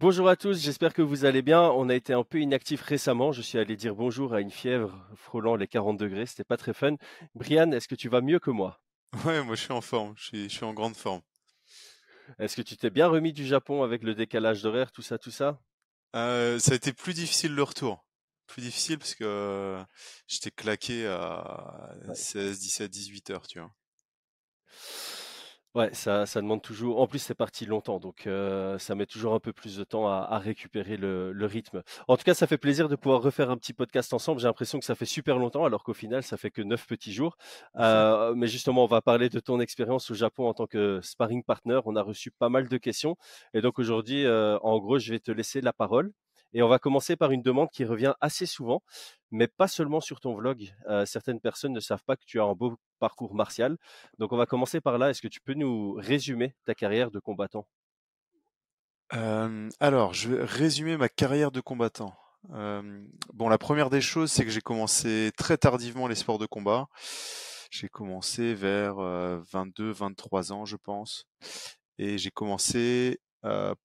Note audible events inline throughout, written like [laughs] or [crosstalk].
Bonjour à tous, j'espère que vous allez bien. On a été un peu inactif récemment. Je suis allé dire bonjour à une fièvre frôlant les 40 degrés. C'était pas très fun. Brian, est-ce que tu vas mieux que moi? [laughs] Ouais, moi je suis en forme, je suis, je suis en grande forme. Est-ce que tu t'es bien remis du Japon avec le décalage d'horaire, tout ça, tout ça? Euh, ça a été plus difficile le retour. Plus difficile parce que euh, j'étais claqué à Ouais. 16, 17, 18 heures, tu vois. Ouais, ça, ça demande toujours. En plus, c'est parti longtemps, donc euh, ça met toujours un peu plus de temps à, à récupérer le, le rythme. En tout cas, ça fait plaisir de pouvoir refaire un petit podcast ensemble. J'ai l'impression que ça fait super longtemps, alors qu'au final, ça fait que neuf petits jours. Euh, mais justement, on va parler de ton expérience au Japon en tant que sparring partner. On a reçu pas mal de questions, et donc aujourd'hui, euh, en gros, je vais te laisser la parole. Et on va commencer par une demande qui revient assez souvent, mais pas seulement sur ton vlog. Euh, certaines personnes ne savent pas que tu as un beau parcours martial. Donc on va commencer par là. Est-ce que tu peux nous résumer ta carrière de combattant? Alors, je vais résumer ma carrière de combattant. Bon, la première des choses, c'est que j'ai commencé très tardivement les sports de combat. J'ai commencé vers euh, 22, 23 ans, je pense. Et j'ai commencé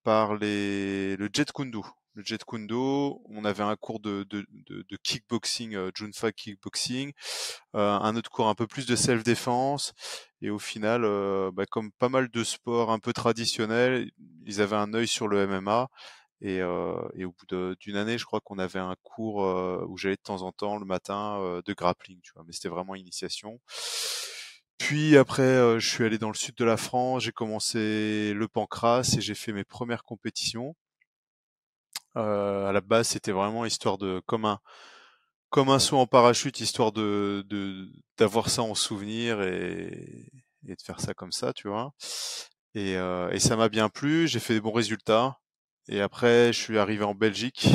par les, le Jet Kundu. Le Jet Kundu, on avait un cours de, de, kickboxing, euh, Junfa kickboxing, euh, un autre cours un peu plus de self-défense. Et au final, euh, bah, comme pas mal de sports un peu traditionnels, ils avaient un œil sur le MMA. Et, euh, et au bout d'une année, je crois qu'on avait un cours euh, où j'allais de temps en temps le matin de grappling, tu vois. Mais c'était vraiment initiation. Puis après, je suis allé dans le sud de la France, j'ai commencé le pancras et j'ai fait mes premières compétitions. Euh, à la base, c'était vraiment histoire de comme un comme un saut en parachute, histoire de de d'avoir ça en souvenir et et de faire ça comme ça, tu vois. Et, euh, et ça m'a bien plu, j'ai fait des bons résultats. Et après, je suis arrivé en Belgique,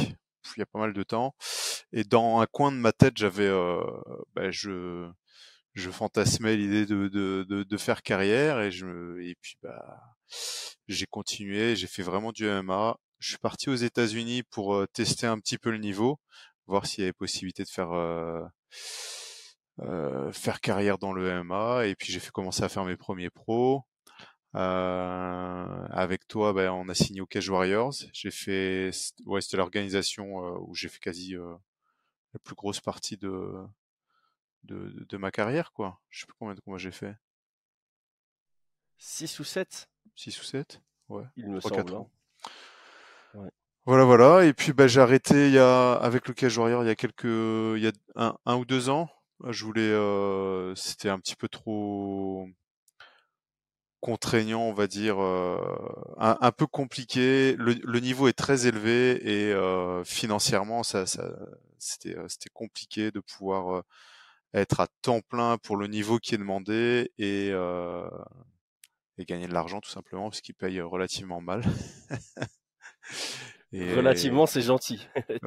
il y a pas mal de temps. Et dans un coin de ma tête, j'avais, euh, ben, je, je fantasmais l'idée de, de, de, de faire carrière. Et je, me- et puis, bah, j'ai continué, j'ai fait vraiment du MMA. Je suis parti aux États-Unis pour tester un petit peu le niveau, voir s'il y avait possibilité de faire euh, euh, faire carrière dans le MMA. Et puis j'ai fait commencer à faire mes premiers pros. Euh, avec toi, ben, on a signé au Cage Warriors. J'ai fait, ouais, c'était l'organisation euh, où j'ai fait quasi euh, la plus grosse partie de, de, de ma carrière, quoi. Je sais plus combien de combats j'ai fait. 6 ou 7, 6 ou 7 Ouais. il me 3, semble. 4 hein. ans. Voilà, voilà. Et puis, ben, j'ai arrêté avec le Cage Warrior il y a quelques, il y a un, ou deux ans. Je voulais, euh, c'était un petit peu trop contraignant, on va dire, euh, un, peu compliqué. Le, niveau est très élevé et euh, financièrement, ça, ça, c'était, euh, compliqué de pouvoir être à temps plein pour le niveau qui est demandé et, gagner de l'argent tout simplement parce qu'ils payent relativement mal. [laughs] Et Relativement, c'est gentil. [laughs]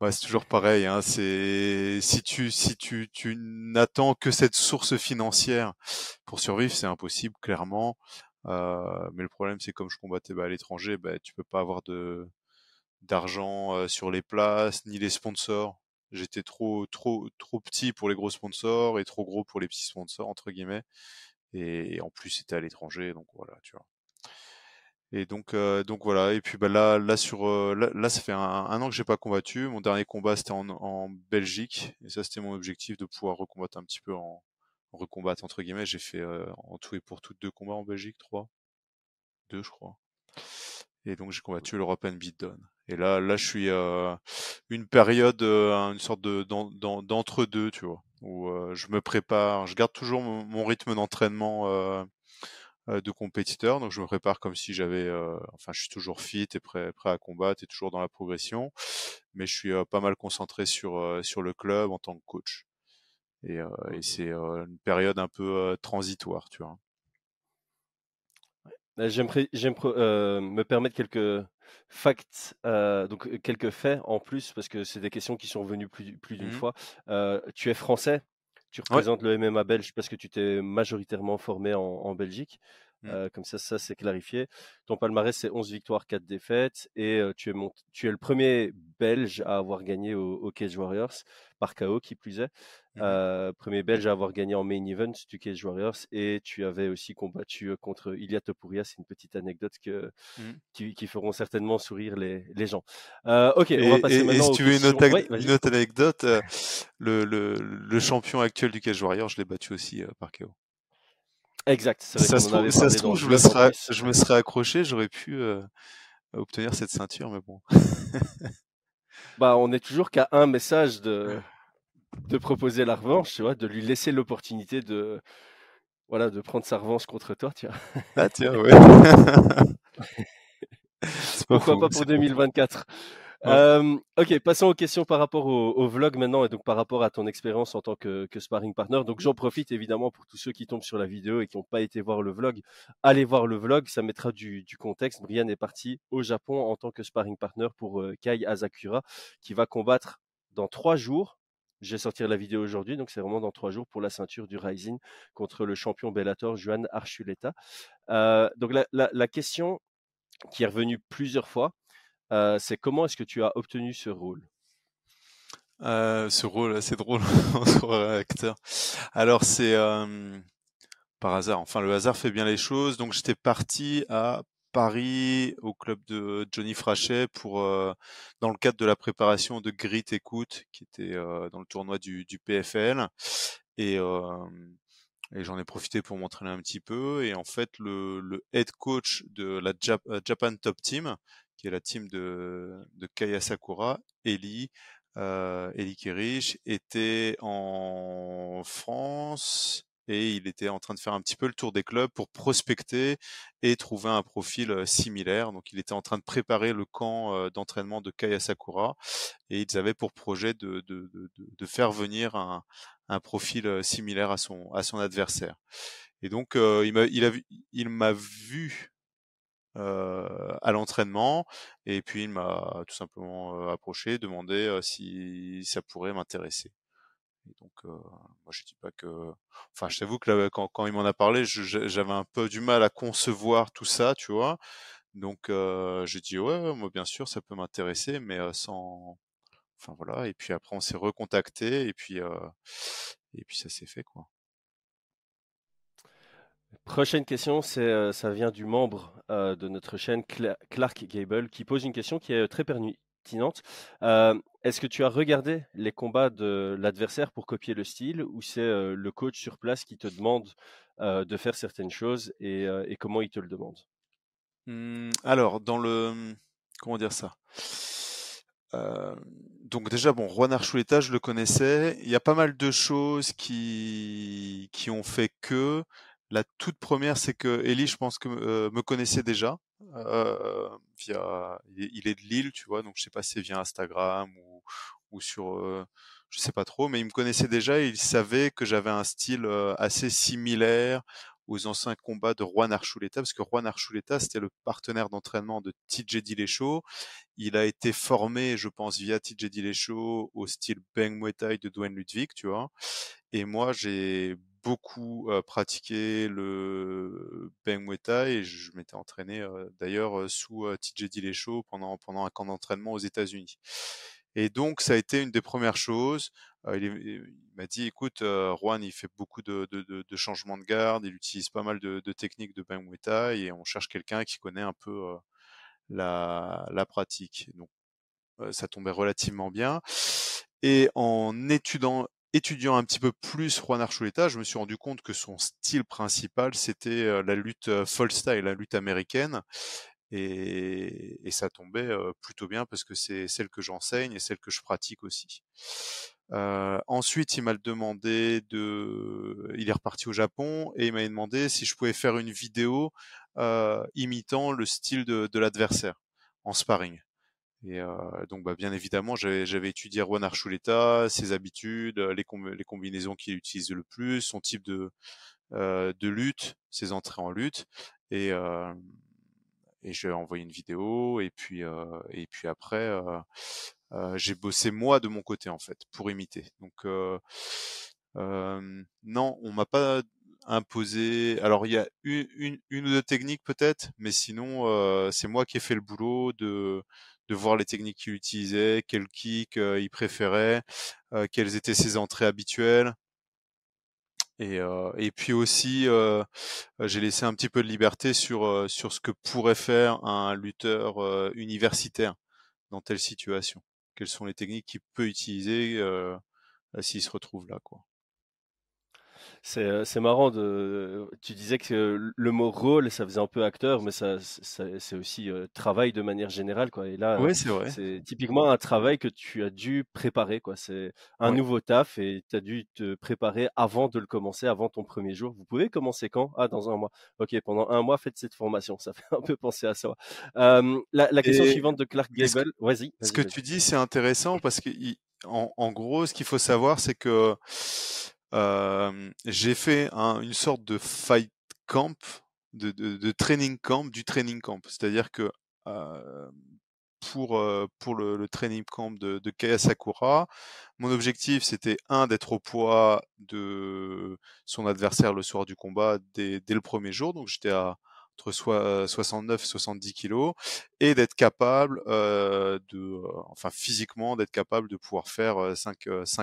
Ouais, c'est toujours pareil. Hein, c'est si tu si tu tu n'attends que cette source financière pour survivre, c'est impossible clairement. Euh, mais le problème, c'est comme je combattais bah, à l'étranger, bah, tu peux pas avoir de d'argent euh, sur les places ni les sponsors. J'étais trop trop trop petit pour les gros sponsors et trop gros pour les petits sponsors entre guillemets. Et en plus, c'était à l'étranger, donc voilà, tu vois. Et donc, euh, donc voilà. Et puis bah là, là sur, euh, là, ça fait un, an que j'ai pas combattu. Mon dernier combat c'était en, en Belgique, et ça c'était mon objectif de pouvoir recombattre un petit peu en, recombattre entre guillemets. J'ai fait euh, en tout et pour tout deux combats en Belgique, trois, deux je crois. Et donc j'ai combattu l'European Beatdown. Et là, là je suis euh, une période, une sorte de d'en- d'en- d'entre-deux, tu vois, où je me prépare. Je garde toujours mon, mon rythme d'entraînement. Euh, de compétiteur. Donc je me prépare comme si j'avais, euh, enfin je suis toujours fit et prêt, prêt à combattre et toujours dans la progression. Mais je suis euh, pas mal concentré sur euh, sur le club en tant que coach. Et, et c'est une période un peu transitoire, tu vois. J'aimerais me permettre quelques facts, donc quelques faits en plus, parce que c'est des questions qui sont venues plus, plus d'une Mhm. fois. Tu es français, tu Ouais, représentes le MMA belge parce que tu t'es majoritairement formé en, en Belgique. Mmh. comme ça, ça c'est clarifié. Ton palmarès, c'est 11 victoires, 4 défaites. Et tu, es tu es le premier Belge à avoir gagné au, Cage Warriors, par KO qui plus est. Mmh premier Belge à avoir gagné en main event du Cage Warriors. Et tu avais aussi combattu contre Ilya Topuria. C'est une petite anecdote que, mmh. qui, feront certainement sourire les, les gens. ok, on va passer maintenant. Et si tu veux une autre, anecdote, [laughs] le, le, le, champion actuel du Cage Warriors, je l'ai battu aussi par KO. Exact. Ça se, trouve, ça se trouve, je me, serais, je me serais accroché, j'aurais pu euh, obtenir cette ceinture, mais bon. [laughs] bah, on est toujours qu'à un message de, de proposer la revanche, tu vois, de lui laisser l'opportunité de, voilà, de prendre sa revanche contre toi. Ah tiens, ouais. [laughs] [laughs] Pourquoi pas pour 2024 ok, passons aux questions par rapport au, vlog maintenant et donc par rapport à ton expérience en tant que, sparring partner. Donc j'en profite évidemment pour tous ceux qui tombent sur la vidéo et qui n'ont pas été voir le vlog. Allez voir le vlog, ça mettra du, contexte. Brian est parti au Japon en tant que sparring partner pour Kai Asakura qui va combattre dans trois jours. Je vais sortir la vidéo aujourd'hui, donc c'est vraiment dans trois jours pour la ceinture du Rising contre le champion Bellator Juan Archuleta. donc la question qui est revenue plusieurs fois, c'est comment est-ce que tu as obtenu ce rôle? Ce rôle, c'est drôle [laughs] pour acteur. Alors c'est par hasard. Enfin, le hasard fait bien les choses. Donc j'étais parti à Paris au club de Johnny Frachet pour dans le cadre de la préparation de Grit Écoute qui était dans le tournoi du, PFL et j'en ai profité pour m'entraîner un petit peu et en fait le head coach de la Japan Top Team qui est la team de, de Kaya Sakura, Eli, euh, Eli était en France et il était en train de faire un petit peu le tour des clubs pour prospecter et trouver un profil euh, similaire. Donc il était en train de préparer le camp euh, d'entraînement de Kaya Sakura et ils avaient pour projet de, de, de, de faire venir un, un, profil euh, similaire à son, à son adversaire. Et donc il m'a il, a, il m'a vu euh, à l'entraînement. Et puis il m'a tout simplement approché, demandé si ça pourrait m'intéresser. Donc, moi, je dis pas que. Enfin, je t'avoue que là, quand, quand il m'en a parlé, j'avais un peu du mal à concevoir tout ça, tu vois. Donc, j'ai dit ouais, moi, bien sûr, ça peut m'intéresser, mais sans. Enfin voilà. Et puis après, on s'est recontacté, et puis et puis ça s'est fait, quoi. Prochaine question, euh, ça vient du membre euh, de notre chaîne, Clark Gable, qui pose une question qui est très pertinente. Euh, est-ce que tu as regardé les combats de l'adversaire pour copier le style ou c'est le coach sur place qui te demande de faire certaines choses et, comment il te le demande? Mmh, Alors, dans le... Comment dire ça? Donc déjà, bon, Juan Archuleta, je le connaissais. Il y a pas mal de choses qui, qui ont fait que la toute première, c'est que Ellie, je pense que euh, me connaissait déjà. Euh, via, il est de Lille, tu vois, donc je sais pas si c'est via Instagram ou, ou sur, euh, je sais pas trop, mais il me connaissait déjà et il savait que j'avais un style assez similaire aux anciens combats de Juan Archuleta, parce que Juan Archuleta, c'était le partenaire d'entraînement de TJ Dillashaw. Il a été formé, je pense, via TJ Dillashaw au style Bang Muay Thai de Dwayne Ludwig, tu vois. Et moi, j'ai beaucoup pratiqué le Bang Muay et je m'étais entraîné d'ailleurs sous TJ Dillashaw pendant, pendant un camp d'entraînement aux États-Unis. Et donc, ça a été une des premières choses. il, m'a dit, écoute, Juan, il fait beaucoup de, de, changements de garde, il utilise pas mal de, techniques de Bang Thai et on cherche quelqu'un qui connaît un peu la, la pratique. Donc, ça tombait relativement bien. Et en étudiant, étudiant un petit peu plus Juan Archuleta, je me suis rendu compte que son style principal, c'était la lutte fall style, la lutte américaine. Et, ça tombait plutôt bien parce que c'est celle que j'enseigne et celle que je pratique aussi. Euh, ensuite, il m'a demandé de, il est reparti au Japon et il m'a demandé si je pouvais faire une vidéo euh, imitant le style de l'adversaire en sparring. Et euh, donc, bah, bien évidemment, j'avais étudié Juan Archuleta, ses habitudes, les, les combinaisons qu'il utilise le plus, son type de, euh, de lutte, ses entrées en lutte. Et, euh, et j'ai envoyé une vidéo. Et puis, euh, et puis après, euh, euh, j'ai bossé moi de mon côté en fait pour imiter. Donc, non, on m'a pas imposé. Alors il y a une, une, une ou deux techniques peut-être, mais sinon euh, c'est moi qui ai fait le boulot de de voir les techniques qu'il utilisait, quel kick euh, il préférait, euh, quelles étaient ses entrées habituelles. Et, euh, et puis aussi, j'ai laissé un petit peu de liberté sur, sur ce que pourrait faire un lutteur universitaire dans telle situation. Quelles sont les techniques qu'il peut utiliser s'il se retrouve là, quoi. C'est, marrant de. Tu disais que le mot rôle, ça faisait un peu acteur, mais ça, ça- c'est aussi euh, travail de manière générale, quoi. Et là, Ouais, c'est typiquement un travail que tu as dû préparer, quoi. C'est un Ouais. nouveau taf et tu as dû te préparer avant de le commencer, avant ton premier jour. Vous pouvez commencer quand? Ah, dans un mois. Ok, pendant un mois, faites cette formation. Ça fait [laughs] un peu penser à ça. Euh, la, la question Et, suivante de Clark Gable. Vas-y, ce que tu dis, c'est intéressant parce que en, en gros, ce qu'il faut savoir, c'est que j'ai fait un- une sorte de fight camp, de, de, de training camp, du training camp. C'est-à-dire que euh, pour, euh, pour le, le training camp de, de Kaya Sakura, mon objectif c'était un d'être au poids de son adversaire le soir du combat dès, dès le premier jour, donc j'étais à entre soi- 69 et 70 kilos, et d'être capable euh, de, euh, enfin physiquement, d'être capable de pouvoir faire 5,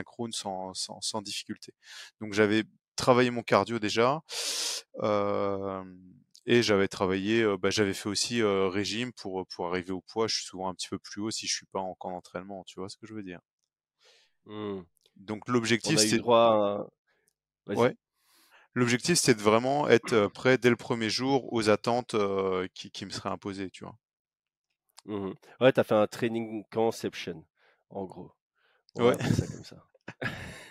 rounds sans, sans, sans difficulté. Donc j'avais travaillé mon cardio déjà. Euh, et j'avais travaillé, euh, bah, j'avais fait aussi euh, régime pour, pour arriver au poids. Je suis souvent un petit peu plus haut si je suis pas en camp d'entraînement. Tu vois ce que je veux dire? Hmm. Donc On l'objectif c'est, droit à... ouais, l'objectif c'est de vraiment être euh, prêt dès le premier jour aux attentes euh, qui, qui me seraient imposées. Tu vois? Mhm. Ouais, tu as fait un training conception, en gros. On Ouais. appeler ça comme ça.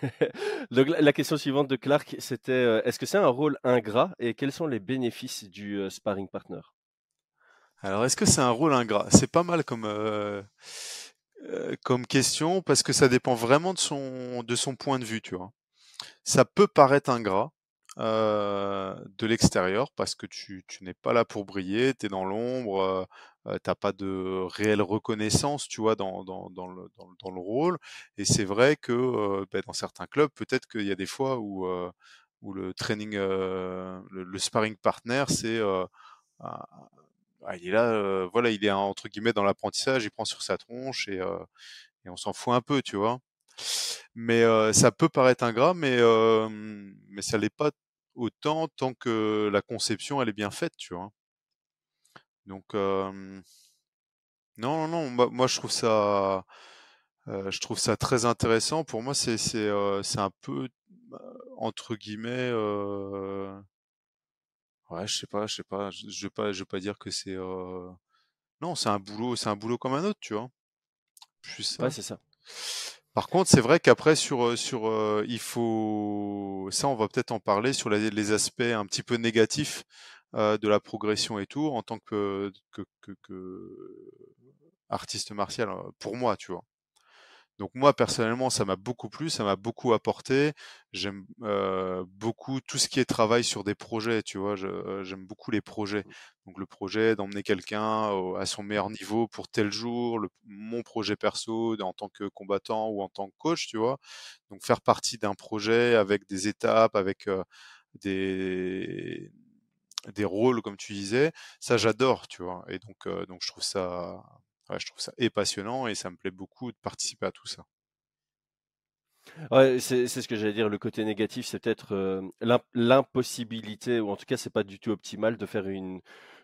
[laughs] Donc la, la question suivante de Clark, c'était euh, est-ce que c'est un rôle ingrat et quels sont les bénéfices du euh, sparring partner? Alors est-ce que c'est un rôle ingrat? C'est pas mal comme comme question parce que ça dépend vraiment de son de son point de vue. Tu vois? Ça peut paraître ingrat euh, de l'extérieur parce que tu, tu n'es pas là pour briller, tu es dans l'ombre, euh, euh, t'as pas de réelle reconnaissance, tu vois, dans, dans, dans, le, dans, dans le rôle. Et c'est vrai que euh, ben, dans certains clubs, peut-être qu'il y a des fois où, euh, où le training, le, le sparring partner, c'est un- ah, il est là, voilà, il est entre guillemets dans l'apprentissage, il prend sur sa tronche et, et on s'en fout un peu, tu vois. Mais ça peut paraître ingrat, mais, mais ça l'est pas autant tant que la conception elle est bien faite, tu vois? Donc euh, non, non, non, moi, moi, je trouve ça, euh, je trouve ça très intéressant. Pour moi, c'est c'est euh, c'est un peu euh, entre guillemets, ouais, je sais pas, je sais pas, je, je vais pas, je vais pas dire que c'est, non, c'est un boulot, c'est un boulot comme un autre, tu vois? Plus Ouais, ça. c'est ça. Par contre, c'est vrai qu'après sur euh, sur euh, il faut ça, on va peut-être en parler sur les, aspects un petit peu négatifs euh, de la progression et tout en tant que que, que, que artiste martial euh, pour moi, tu vois. Donc moi personnellement, ça m'a beaucoup plu, ça m'a beaucoup apporté. J'aime euh, beaucoup tout ce qui est travail sur des projets, tu vois. euh, J'aime beaucoup les projets. Donc le projet d'emmener quelqu'un à son meilleur niveau pour tel jour, le- mon projet perso en tant que combattant ou en tant que coach, tu vois. Donc faire partie d'un projet avec des étapes, avec euh, des des rôles comme tu disais, ça j'adore, tu vois. Et donc euh, donc je trouve ça je trouve ça passionnant et ça me plaît beaucoup de participer à tout ça. Ouais, c'est ce que j'allais dire. Le côté négatif, c'est peut-être euh, l'im- l'impossibilité, ou en tout cas, c'est pas du tout optimal de faire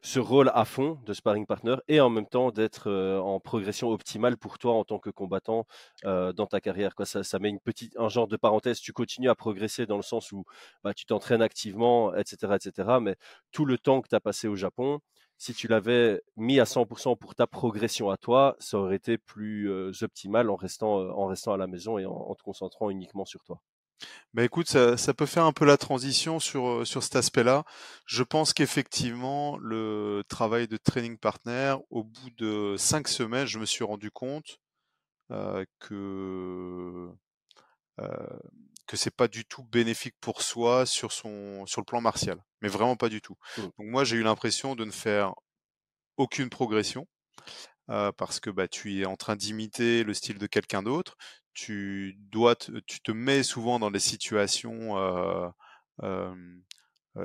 ce rôle à fond de sparring partner et en même temps d'être euh, en progression optimale pour toi en tant que combattant euh, dans ta carrière. Ça, ça met une petite, un genre de parenthèse. Tu continues à progresser dans le sens où bah, tu t'entraînes activement, etc., etc. Mais tout le temps que tu as passé au Japon, si tu l'avais mis à 100% pour ta progression à toi, ça aurait été plus optimal en restant, en restant à la maison et en, te concentrant uniquement sur toi. Bah écoute, ça, peut faire un peu la transition sur, sur cet aspect-là. Je pense qu'effectivement, le travail de training partner, au bout de cinq semaines, je me suis rendu compte que que c'est pas du tout bénéfique pour soi sur son sur le plan martial, mais vraiment pas du tout. Mm. Donc moi, j'ai eu l'impression de ne faire aucune progression euh, parce que bah, tu es en train d'imiter le style de quelqu'un d'autre. Tu dois, te, tu te mets souvent dans des situations euh, euh,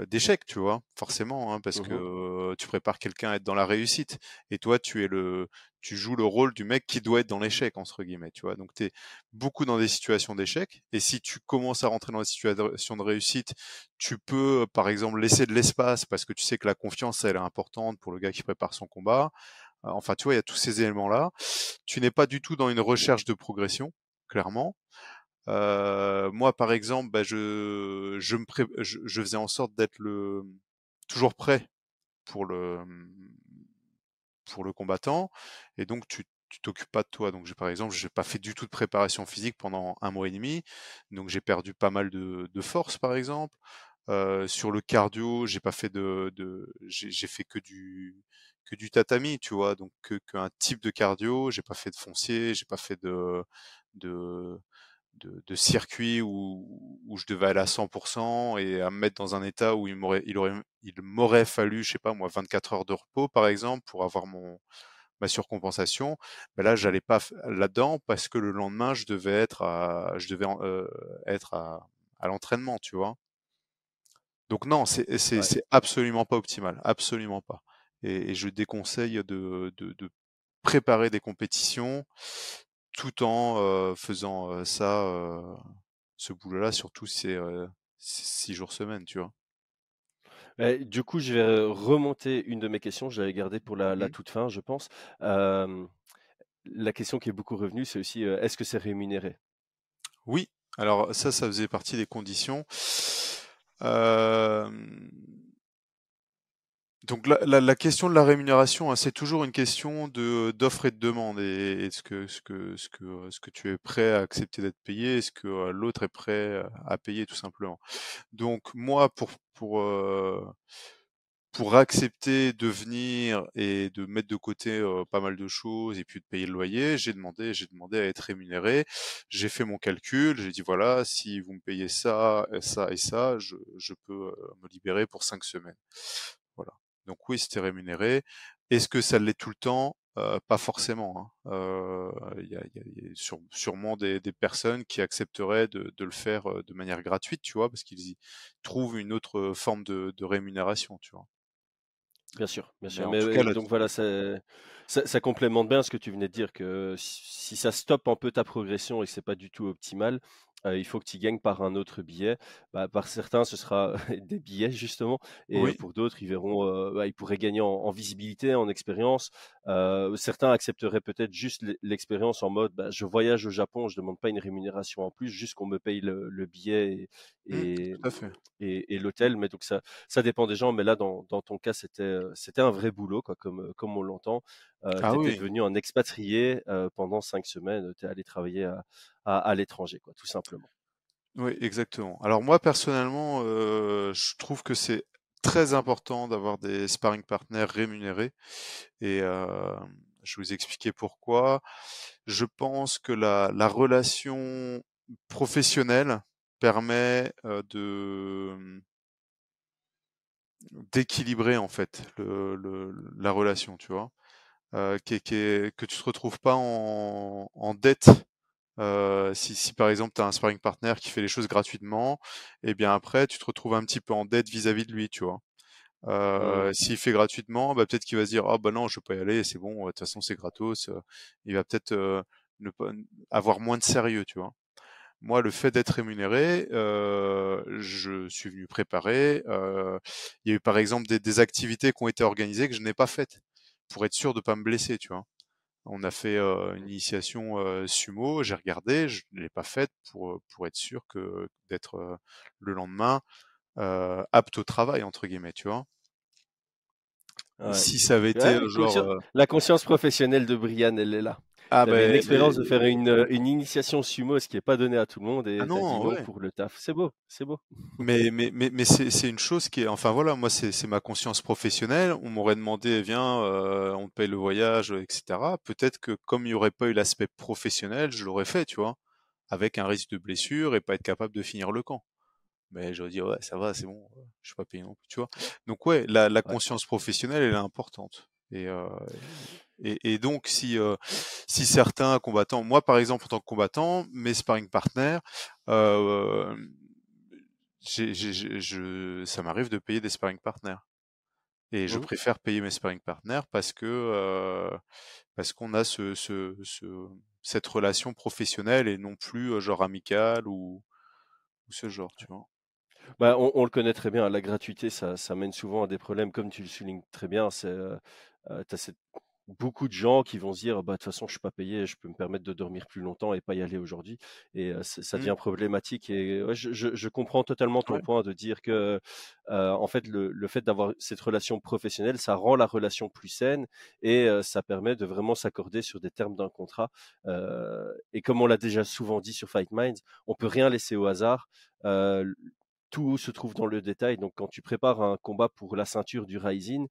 d'échec, tu vois, forcément, hein, parce Mmh que tu prépares quelqu'un à être dans la réussite, et toi, tu es le, tu joues le rôle du mec qui doit être dans l'échec entre guillemets, tu vois. Donc tu es beaucoup dans des situations d'échec, et si tu commences à rentrer dans des situations de réussite, tu peux, par exemple, laisser de l'espace parce que tu sais que la confiance, elle est importante pour le gars qui prépare son combat. Enfin, tu vois, il y a tous ces éléments-là. Tu n'es pas du tout dans une recherche de progression, clairement. Moi, par exemple, bah, je, je, me je, je, faisais en sorte d'être le toujours prêt pour le pour le combattant, et donc tu tu t'occupes pas de toi. Donc, j'ai par exemple, j'ai pas fait du tout de préparation physique pendant un mois et demi, donc j'ai perdu pas mal de, de force, par exemple. Euh, sur le cardio, j'ai pas fait de, de j'ai fait que du que du tatami, tu vois, donc qu'un type de cardio. J'ai pas fait de foncier, j'ai pas fait de de de, de circuit où, où, je devais aller à 100% et à me mettre dans un état où il m'aurait, il aurait, il m'aurait fallu, je sais pas moi, 24 heures de repos par exemple pour avoir mon ma surcompensation. Mais là, j'allais pas là-dedans parce que le lendemain, je devais être à, je devais euh, être à, à l'entraînement, tu vois? Donc non, c'est c'est ouais. c'est absolument pas optimal, absolument pas. Et, et je déconseille de, de, de préparer des compétitions tout en faisant ça, ce boulot-là, surtout ces six jours semaine, tu vois? Et du coup, je vais remonter une de mes questions. Je l'avais gardée pour la, la Mmh. toute fin, je pense. Euh, la question qui est beaucoup revenue, c'est aussi est-ce que c'est rémunéré? Oui. Alors ça, ça faisait partie des conditions. Euh, donc la, la, la, question de la rémunération, hein, c'est toujours une question de d'offre et de demande. Et est-ce que ce que ce que ce que tu es prêt à accepter d'être payé, est-ce que euh, l'autre est prêt à payer tout simplement? Donc moi, pour pour euh, pour accepter de venir et de mettre de côté euh, pas mal de choses et puis de payer le loyer, j'ai demandé, j'ai demandé à être rémunéré. J'ai fait mon calcul, j'ai dit voilà, si vous me payez ça, ça et ça, je, je peux euh, me libérer pour cinq semaines. Donc oui, c'était rémunéré. Est-ce que ça l'est tout le temps? Euh, Pas forcément. Il hein. euh, y, a, y, a, sur, sûrement des, des, personnes qui accepteraient de, de, le faire de manière gratuite, tu vois, parce qu'ils y trouvent une autre forme de, de rémunération, tu vois. Bien sûr, bien sûr. Mais, donc voilà, ça, ça, ça complémente bien ce que tu venais de dire, que si si ça stoppe un peu ta progression et que c'est pas du tout optimal, euh, il faut que tu gagnes par un autre billet. Bah, par certains, ce sera [laughs] des billets justement, et Oui. pour d'autres, ils verront, euh, bah, ils pourraient gagner en, en visibilité, en expérience. Euh, certains accepteraient peut-être juste l'e- l'expérience en mode, bah, je voyage au Japon, je demande pas une rémunération en plus, juste qu'on me paye le, le billet et, Mmh, et, l'hôtel. Mais donc ça, ça dépend des gens. Mais là, dans, dans ton cas, c'était, c'était un vrai boulot, quoi, comme, comme on l'entend. Euh, Ah tu oui. devenu un expatrié euh, pendant cinq semaines. Tu es allé travailler à, à, à l'étranger, quoi, tout simplement. Oui, exactement. Alors moi, personnellement, euh, je trouve que c'est très important d'avoir des sparring partners rémunérés. Et je vais vous expliquer pourquoi. Je pense que la, la relation professionnelle permet de d'équilibrer en fait le, le- la relation, tu vois, euh, qui est- qui est- que tu te retrouves pas en, en dette. Euh, si, si par exemple tu as un sparring partner qui fait les choses gratuitement, et bien après tu te retrouves un petit peu en dette vis-à-vis de lui, tu vois. Mmh. Euh, s'il fait gratuitement, bah, peut-être qu'il va se dire ah bah non je vais pas y aller, c'est bon, de toute façon c'est gratos. euh, il va peut-être euh, ne pas avoir moins de sérieux, tu vois. Moi, le fait d'être rémunéré, euh, je suis venu préparer. euh, il y a eu par exemple des, des activités qui ont été organisées que je n'ai pas faites pour être sûr de pas me blesser, tu vois? On a fait euh, une initiation euh, sumo, j'ai regardé, je ne l'ai pas faite pour pour être sûr que d'être euh, le lendemain apte au travail entre guillemets, tu vois? Ouais. Si ça avait été Ouais, genre La conscience professionnelle de Brian, elle est là. Ah avais une ben expérience de faire une, une initiation sumo, ce qui n'est pas donné à tout le monde, ah et dit non pour le taf. C'est beau, c'est beau. Mais, mais, mais, mais c'est, c'est une chose qui est, enfin voilà, moi c'est, c'est ma conscience professionnelle. On m'aurait demandé, viens, euh, on te paye le voyage, etc. Peut-être que comme il n'y aurait pas eu l'aspect professionnel, je l'aurais fait, tu vois, avec un risque de blessure et pas être capable de finir le camp. Mais j'aurais dit, ouais, ça va, c'est bon, je suis pas payé non plus, tu vois. Donc ouais, la, la Ouais. conscience professionnelle, elle est importante. Et, euh, et, et donc si, euh, si certains combattants, moi par exemple en tant que combattant, mes sparring partners, euh, je, ça m'arrive de payer des sparring partners. Et je Mmh. préfère payer mes sparring partners parce que parce qu'on a ce, ce, ce, cette relation professionnelle et non plus genre amicale ou, ou ce genre, tu vois. Bah, on, on le connaît très bien, la gratuité, ça, ça mène souvent à des problèmes, comme tu le soulignes très bien. C'est, euh, euh, cette- beaucoup de gens qui vont se dire, bah, de toute façon, je suis pas payé, je peux me permettre de dormir plus longtemps et pas y aller aujourd'hui. Et euh, ça Mm. devient problématique. Et ouais, je, je- je comprends totalement ton Ouais. point de dire que, en fait, le, le fait d'avoir cette relation professionnelle, ça rend la relation plus saine et ça permet de vraiment s'accorder sur des termes d'un contrat. Et comme on l'a déjà souvent dit sur Fight Minds, on peut rien laisser au hasard. Tout se trouve dans le détail. Donc, quand tu prépares un combat pour la ceinture du Rising,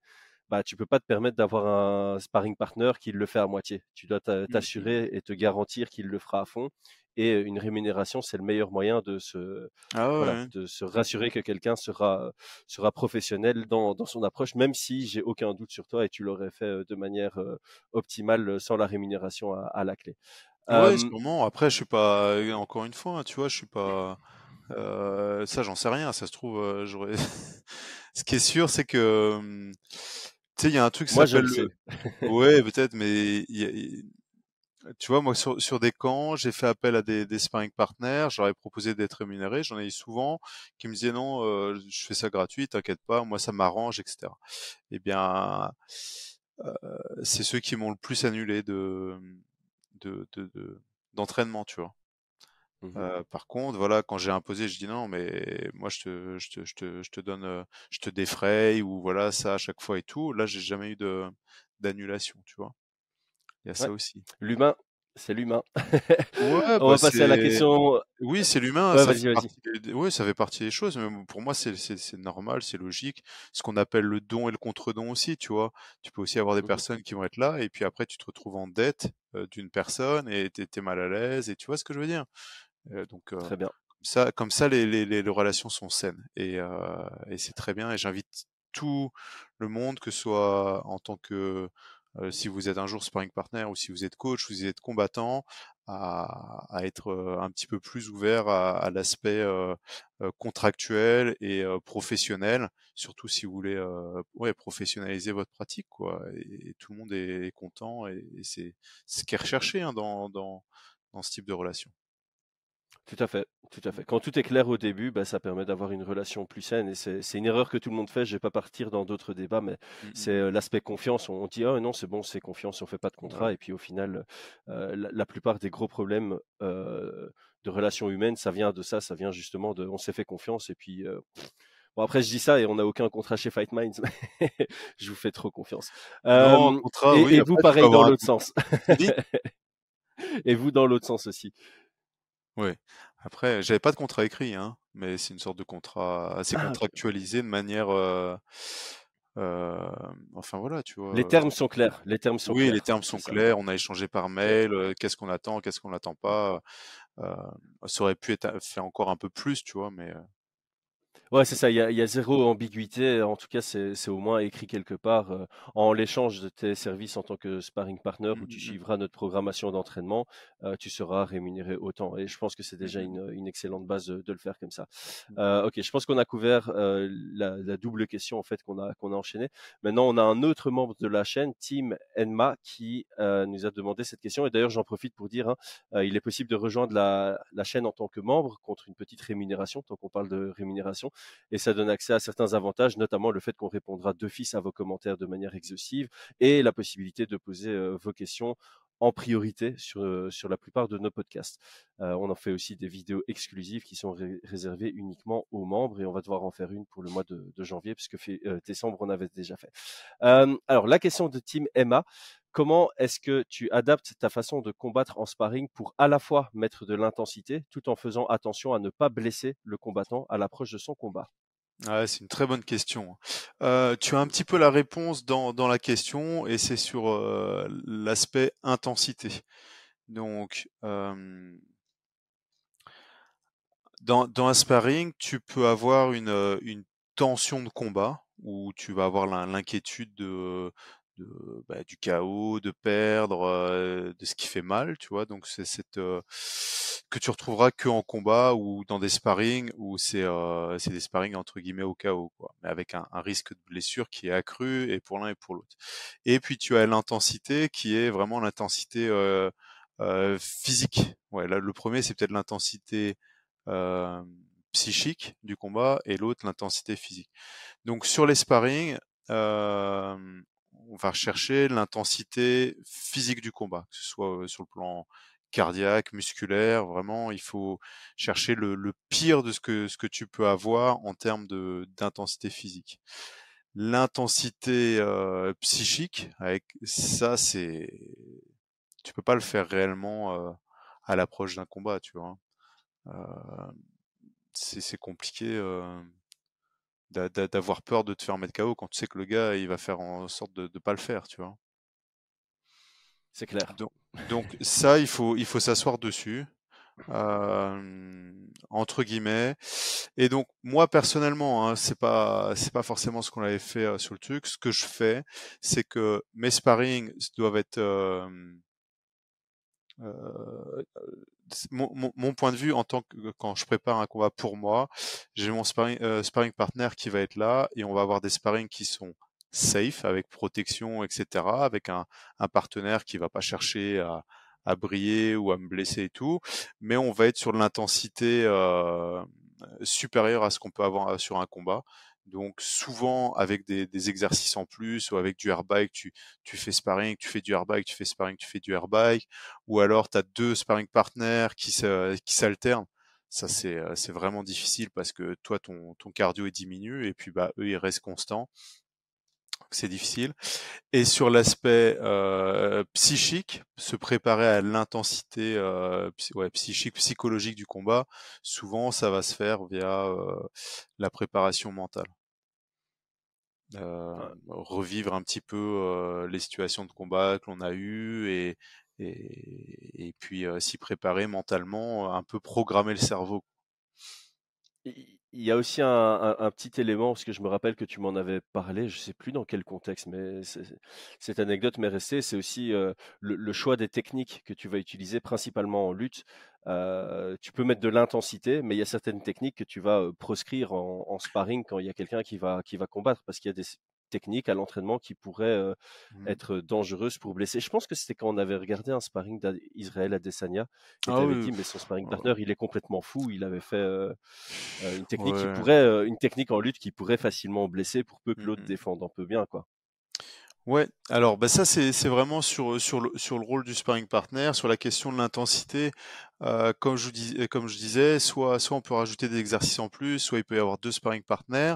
bah, tu peux pas te permettre d'avoir un sparring partner qui le fait à moitié. Tu dois Mm, mm. t'assurer et te garantir qu'il le fera à fond. Et une rémunération, c'est le meilleur moyen de se, Ah ouais, voilà, ouais. de se rassurer que quelqu'un sera, sera professionnel dans, dans son approche, même si j'ai aucun doute sur toi et tu l'aurais fait euh, de manière euh, optimale euh, sans la rémunération à, à la clé. Ouais, Euh, sûrement. Après, je suis pas, encore une fois, hein, tu vois, je suis pas, euh, ça, j'en sais rien. Ça se trouve, euh, j'aurais. [laughs] Ce qui est sûr, c'est que, tu sais, il y a un truc qui s'appelle le le. sais. [laughs] Ouais, peut-être, mais y a- tu vois, moi, sur, sur des camps, j'ai fait appel à des, des sparring partners. J'aurais proposé d'être rémunéré. J'en ai eu souvent qui me disaient non, euh, je fais ça gratuit, t'inquiète pas, moi, ça m'arrange, etc. Eh bien, euh, c'est ceux qui m'ont le plus annulé de, de, de, de- d'entraînement, tu vois. Euh, par contre, voilà, quand j'ai imposé, je dis non, mais moi je te, je te, je te, je te donne, je te défraye ou voilà ça à chaque fois et tout. Là, j'ai jamais eu de d'annulation, tu vois. Il y a ça aussi. L'humain, c'est l'humain. Ouais, [laughs] On bah va passer à la question. oui, c'est l'humain, Ouais, ça fait partie ouais, ça fait partie des choses. Mais pour moi, c'est, normal, c'est logique. Ce qu'on appelle le don et le contre-don aussi, tu vois. Tu peux aussi avoir des Mhm. personnes qui vont être là et puis après tu te retrouves en dette d'une personne et t'es, t'es mal à l'aise et tu vois ce que je veux dire? Euh, donc euh, Très bien. Comme ça, comme ça les, les, les, les relations sont saines et, euh, et c'est très bien. Et j'invite tout le monde, que ce soit en tant que euh, si vous êtes un jour sparring partner ou si vous êtes coach vous êtes combattant, à, à être euh, un petit peu plus ouvert à, à l'aspect euh, contractuel et euh, professionnel, surtout si vous voulez euh, ouais, professionnaliser votre pratique, quoi. Et, et tout le monde est, est content et, et c'est ce qui est recherché hein, dans, dans, dans ce type de relation. Tout à fait, tout à fait. Quand tout est clair au début, bah, ça permet d'avoir une relation plus saine. Et c'est une erreur que tout le monde fait. Je vais pas partir dans d'autres débats, mais Mm, mm. c'est euh, l'aspect confiance. On dit oh non, c'est bon, c'est confiance, on fait pas de contrat. Et puis au final, euh, la, la plupart des gros problèmes euh, de relations humaines, ça vient de ça. Ça vient justement de on s'est fait confiance et puis. euh, Bon, après, je dis ça et on n'a aucun contrat chez Fight Minds. [laughs] mais je vous fais trop confiance. Non, Euh, contrat, et, oui, et vous, pareil dans l'autre sens. [laughs] Et vous dans l'autre sens aussi. Oui. Après, j'avais pas de contrat écrit, hein, mais c'est une sorte de contrat assez Ah, ok. contractualisé de manière, enfin voilà, tu vois. Les termes sont clairs. Les termes sont Oui, les clairs. termes C'est sont ça. clairs. On a échangé par mail. qu'est-ce qu'on attend, qu'est-ce qu'on n'attend pas. Ça aurait pu être fait encore un peu plus, tu vois, mais Ouais, c'est ça, il y a, il y a zéro ambiguïté. En tout cas, c'est c'est au moins écrit quelque part euh, en l'échange de tes services en tant que sparring partner mm, où tu mm, mm, suivras notre programmation d'entraînement, euh, tu seras rémunéré autant. Et je pense que c'est déjà une, une excellente base de, de le faire comme ça. Euh, ok, je pense qu'on a couvert euh, la, la double question en fait qu'on a qu'on a enchaîné. Maintenant, on a un autre membre de la chaîne, Tim Enma, qui euh, nous a demandé cette question. Et d'ailleurs, j'en profite pour dire, hein, euh, il est possible de rejoindre la, la chaîne en tant que membre contre une petite rémunération, tant qu'on parle de rémunération, et ça donne accès à certains avantages, notamment le fait qu'on répondra d'office à vos commentaires de manière exhaustive et la possibilité de poser euh, vos questions en priorité sur, sur la plupart de nos podcasts. On en fait aussi des vidéos exclusives qui sont ré- réservées uniquement aux membres et on va devoir en faire une pour le mois de, janvier puisque fait, décembre on avait déjà fait. Alors la question de Team Emma, comment est-ce que tu adaptes ta façon de combattre en sparring pour à la fois mettre de l'intensité tout en faisant attention à ne pas blesser le combattant à l'approche de son combat? Ouais, c'est une très bonne question. Euh, tu as un petit peu la réponse dans, dans la question et c'est sur euh, l'aspect intensité. Donc, euh, dans, dans un sparring, tu peux avoir une, une tension de combat où tu vas avoir l'in- l'inquiétude de, bah, du chaos, de perdre, de ce qui fait mal, tu vois? Donc c'est cette que tu retrouveras que en combat ou dans des sparring où c'est c'est des sparring entre guillemets au chaos, quoi, mais avec un, risque de blessure qui est accru et pour l'un et pour l'autre. Et puis tu as l'intensité qui est vraiment l'intensité physique. Ouais, là le premier c'est peut-être l'intensité psychique du combat et l'autre l'intensité physique. Donc sur les sparring, on va rechercher l'intensité physique du combat, que ce soit sur le plan cardiaque, musculaire, vraiment, il faut chercher le, pire de ce que, ce que tu peux avoir en termes d'intensité physique. L'intensité psychique, avec ça, c'est, tu peux pas le faire réellement à l'approche d'un combat, tu vois. Euh, c'est compliqué d'avoir peur de te faire mettre KO quand tu sais que le gars il va faire en sorte de ne pas le faire, tu vois? C'est clair. Donc, donc, ça, il faut, il faut s'asseoir dessus. Euh, entre guillemets et donc moi personnellement hein, c'est pas c'est pas forcément ce qu'on avait fait euh, sur le truc ce que je fais c'est que mes sparring doivent être euh, euh, mon, point de vue en tant que quand je prépare un combat pour moi j'ai mon sparring, euh, partner qui va être là et on va avoir des sparring qui sont safe, avec protection, etc., avec un, un partenaire qui va pas chercher à, à, briller ou à me blesser et tout, mais on va être sur l'intensité euh, supérieure à ce qu'on peut avoir euh, sur un combat. Donc souvent avec des, des, exercices en plus ou avec du airbike, tu, tu fais sparring, tu fais du airbike, tu fais sparring, tu fais du airbike, ou alors tu as deux sparring partners qui, qui s'alternent. Ça c'est euh, vraiment difficile parce que toi ton, ton cardio est diminué et puis bah eux ils restent constants c'est difficile. Et sur l'aspect euh, psychique, se préparer à l'intensité euh, ouais, psychique, psychologique du combat, souvent ça va se faire via euh, la préparation mentale. Euh, revivre un petit peu euh, les situations de combat que l'on a eues et, et, et puis euh, s'y préparer mentalement, un peu programmer le cerveau. Il y a aussi un, petit élément, parce que je me rappelle que tu m'en avais parlé, je ne sais plus dans quel contexte, mais cette anecdote m'est restée, c'est aussi euh, le, choix des techniques que tu vas utiliser, principalement en lutte. Euh, tu peux mettre de l'intensité, mais il y a certaines techniques que tu vas proscrire en, en sparring quand il y a quelqu'un qui va, qui va combattre, parce qu'il y a des, techniques à l'entraînement qui pourraient euh, mmh. être dangereuses pour blesser. Je pense que c'était quand on avait regardé un sparring d'Israël Adesanya, qui ah, avait oui. dit mais son sparring partner il est complètement fou, il avait fait euh, une technique ouais. qui pourrait, une technique en lutte qui pourrait facilement blesser pour peu que l'autre mmh. défende un peu bien quoi. Ouais, alors bah ça c'est vraiment sur sur le sur le rôle du sparring partner, sur la question de l'intensité. Euh, comme je dis, comme je disais, soit soit on peut rajouter des exercices en plus, soit il peut y avoir deux sparring partners.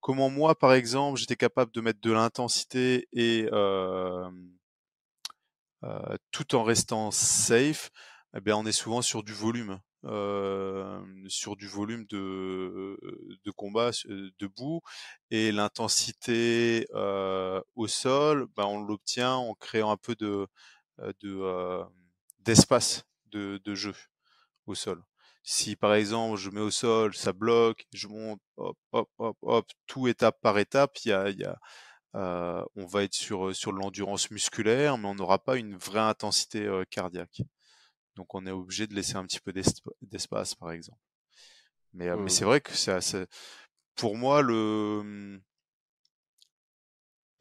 Comment moi, par exemple, j'étais capable de mettre de l'intensité et euh, euh, tout en restant safe. Eh bien, on est souvent sur du volume euh, sur du volume de, de combat debout et l'intensité euh, au sol, ben on l'obtient en créant un peu de de euh, d'espace de, de jeu au sol. Si par exemple je mets au sol, ça bloque, je monte, hop, hop, hop, hop, tout étape par étape, euh, on va être sur l'endurance musculaire, mais on n'aura pas une vraie intensité euh, cardiaque. Donc on est obligé de laisser un petit peu d'espace, par exemple. Mais, mmh. mais c'est vrai que c'est pour moi le mmh,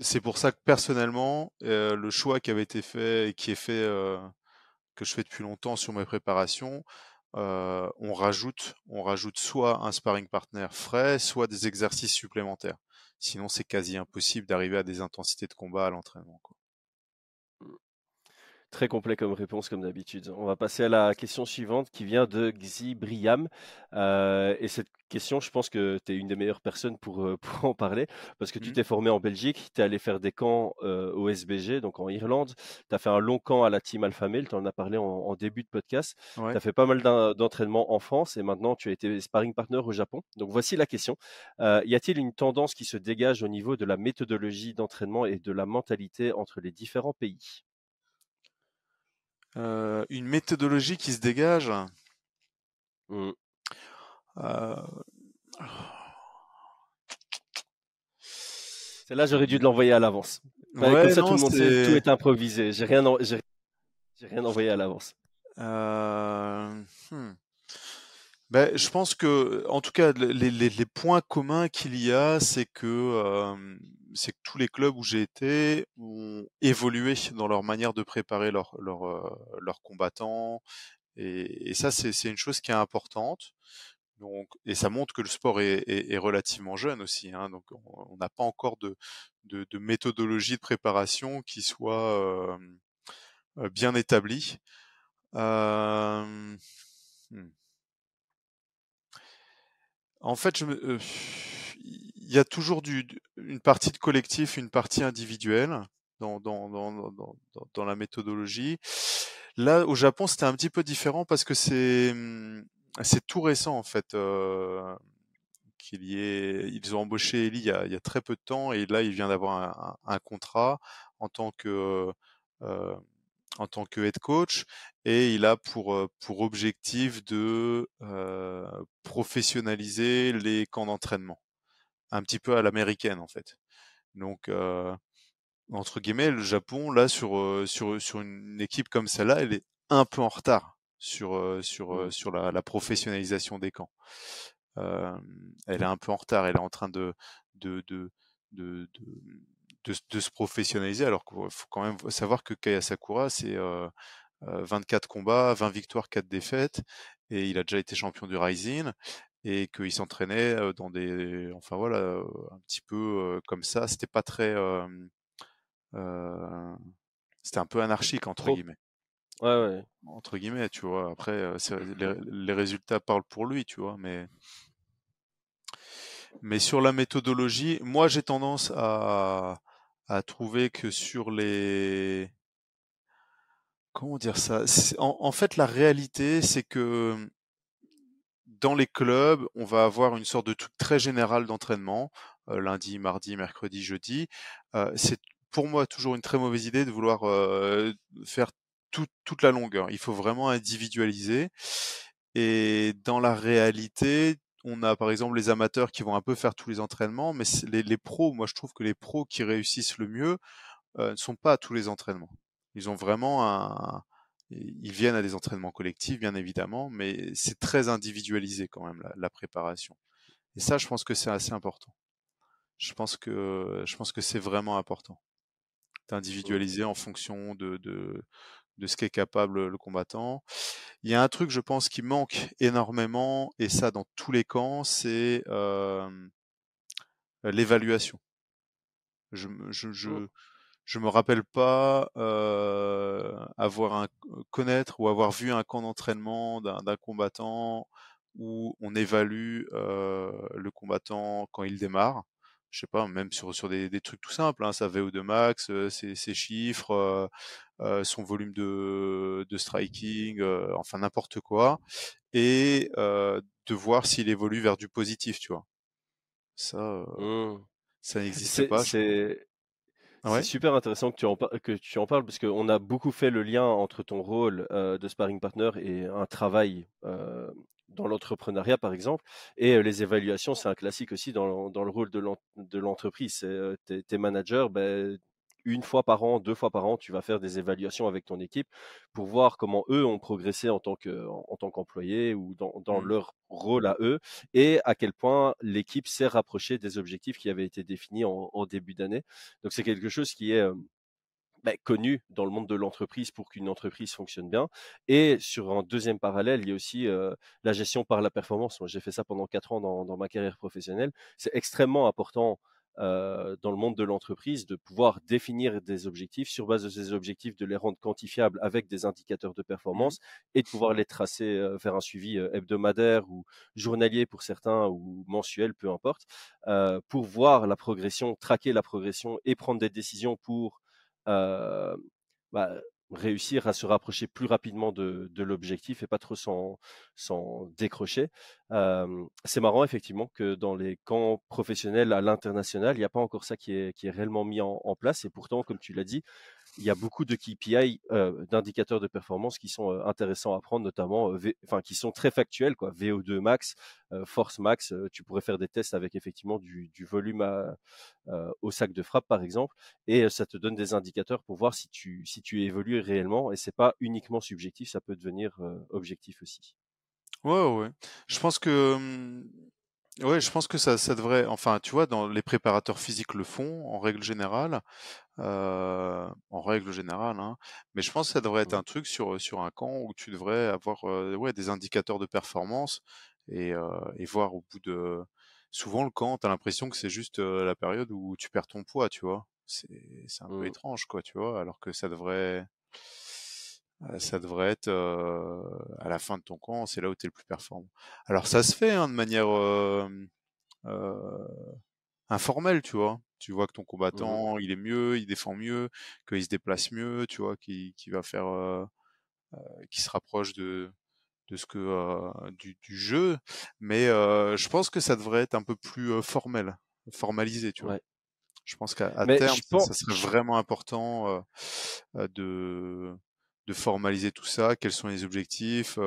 c'est pour ça que personnellement euh, le choix qui avait été fait et qui est fait euh, que je fais depuis longtemps sur mes préparations, euh, on rajoute on rajoute soit un sparring partner frais, soit des exercices supplémentaires. Sinon c'est quasi impossible d'arriver à des intensités de combat à l'entraînement. Très complet comme réponse, comme d'habitude. On va passer à la question suivante qui vient de Xibriam. Euh, et cette question, je pense que tu es une des meilleures personnes pour, euh, [laughs] pour en parler, parce que tu mmh. t'es formé en Belgique, tu es allé faire des camps euh, au SBG, donc en Irlande. Tu as fait un long camp à la Team Alpha Male, tu en as parlé en, en, début de podcast. Ouais. Tu as fait pas mal d'entraînement en France et maintenant tu as été sparring partner au Japon. Donc voici la question. Y a-t-il une tendance qui se dégage au niveau de la méthodologie d'entraînement et de la mentalité entre les différents pays? Euh, une méthodologie qui se dégage. Mmh. Euh... Celle-là, j'aurais dû l'envoyer à l'avance. Comme ça, tout le monde sait, tout est improvisé. J'ai rien, j'ai rien envoyé à l'avance. Euh... Hmm. Ben, je pense que, en tout cas, les, les, les points communs qu'il y a, c'est que, c'est que tous les clubs où j'ai été ont évolué dans leur manière de préparer leurs leur, leur combattants. Et, ça, c'est une chose qui est importante. Et ça montre que le sport est, relativement jeune aussi. Hein, donc, on n'a pas encore de, méthodologie de préparation qui soit euh, bien établie. Euh, hmm. En fait, je me, y a toujours une partie de collectif, une partie individuelle dans, la méthodologie. Là, au Japon, c'était un petit peu différent parce que c'est c'est tout récent en fait. Euh, qu'il y ils ont embauché Eli il y, a, il très peu de temps et là, il vient d'avoir un, contrat en tant que euh, en tant que head coach et il a pour, pour objectif de euh, professionnaliser les camps d'entraînement, un petit peu à l'américaine en fait. Donc euh, entre guillemets, le Japon là sur sur sur une équipe comme celle-là, elle est un peu en retard sur sur mmh. sur la, la, professionnalisation des camps. Euh, elle est un peu en retard, elle est en train de de de, de, de de, de, se professionnaliser, alors qu'il faut quand même savoir que Kaya Sakura, c'est euh, 24 combats, 20 victoires, 4 défaites, et il a déjà été champion du Rising, et qu'il s'entraînait dans des, enfin voilà, un petit peu comme ça. C'était pas très, c'était un peu anarchique entre guillemets. Ouais, ouais. Entre guillemets, tu vois. Après, les, les, résultats parlent pour lui, tu vois, mais mais sur la méthodologie, moi j'ai tendance à à trouver que sur les comment dire ça? En, en, fait la réalité c'est que dans les clubs on va avoir une sorte de truc très général d'entraînement euh, lundi mardi mercredi jeudi. Euh, c'est pour moi toujours une très mauvaise idée de vouloir euh, faire tout, toute la longueur. Il faut vraiment individualiser. Et dans la réalité on a par exemple les amateurs qui vont un peu faire tous les entraînements, mais les, les pros, moi je trouve que les pros qui réussissent le mieux ne sont pas à tous les entraînements. Ils ont vraiment un, ils viennent à des entraînements collectifs bien évidemment, mais c'est très individualisé quand même la, la, préparation. Et ça, je pense que c'est assez important. Je pense que je pense que c'est vraiment important d'individualiser en fonction de, de de ce qu'est capable le combattant. Il y a un truc, je pense, qui manque énormément, et ça dans tous les camps, c'est euh, l'évaluation. Je, je, je. Je, me rappelle pas euh, avoir un, connaître ou avoir vu un camp d'entraînement d'un combattant où on évalue euh, le combattant quand il démarre je sais pas, même sur, sur des, des trucs tout simples, hein, sa VO2 max, ses, ses, chiffres, euh, son volume de, de striking, euh, enfin n'importe quoi, et euh, de voir s'il évolue vers du positif, tu vois. Ça, mmh. ça n'existe pas. C'est ouais. super intéressant que tu, en, parles parce qu'on a beaucoup fait le lien entre ton rôle de sparring partner et un travail dans l'entrepreneuriat, par exemple. Et les évaluations, c'est un classique aussi dans, le rôle de l'entreprise. C'est tes, managers, ben, une fois par an, deux fois par an, tu vas faire des évaluations avec ton équipe pour voir comment eux ont progressé en tant que en, tant qu'employés ou dans, dans mmh. leur rôle à eux et à quel point l'équipe s'est rapprochée des objectifs qui avaient été définis en, en début d'année. Donc c'est quelque chose qui est bah, connu dans le monde de l'entreprise pour qu'une entreprise fonctionne bien. Et sur un deuxième parallèle, il y a aussi euh, la gestion par la performance. Moi, j'ai fait ça pendant quatre ans dans, dans ma carrière professionnelle. C'est extrêmement important euh, dans le monde de l'entreprise de pouvoir définir des objectifs sur base de ces objectifs, de les rendre quantifiables avec des indicateurs de performance mmh. et de pouvoir les tracer euh, vers un suivi euh, hebdomadaire ou journalier pour certains ou mensuel, peu importe, euh, pour voir la progression, traquer la progression et prendre des décisions pour bah, réussir à se rapprocher plus rapidement de, l'objectif et pas trop s'en décrocher. C'est marrant effectivement que dans les camps professionnels à l'international, il n'y a pas encore ça qui est, réellement mis en place et pourtant, comme tu l'as dit, il y a beaucoup de KPI, d'indicateurs de performance qui sont intéressants à prendre, notamment, enfin, qui sont très factuels, quoi. VO2 max, force max. tu pourrais faire des tests avec effectivement du, du volume à, au sac de frappe, par exemple, et ça te donne des indicateurs pour voir si tu, si tu évolues réellement. Et c'est pas uniquement subjectif, ça peut devenir objectif aussi. Ouais, ouais. Je pense que, mmh, ouais, je pense que ça, ça devrait, enfin, tu vois, dans les préparateurs physiques le font en règle générale, euh, en règle générale, hein. Mais je pense que ça devrait être un truc sur sur un camp où tu devrais avoir, ouais, des indicateurs de performance et, et voir au bout de, souvent le camp, t'as l'impression que c'est juste la période où tu perds ton poids, tu vois? C'est un peu mmh. étrange, quoi, tu vois, alors que ça devrait ça devrait être à la fin de ton camp, c'est là où tu es le plus performant. Alors ça se fait hein, de manière informelle, tu vois? Tu vois que ton mmh combattant, il est mieux, il défend mieux, qu'il se déplace mieux, tu vois, qu'il va faire, euh, qui se rapproche de de ce que du, du, jeu. Mais je pense que ça devrait être un peu plus formel, formalisé, tu vois. Je pense qu'à terme, ça, serait vraiment important de de formaliser tout ça, quels sont les objectifs.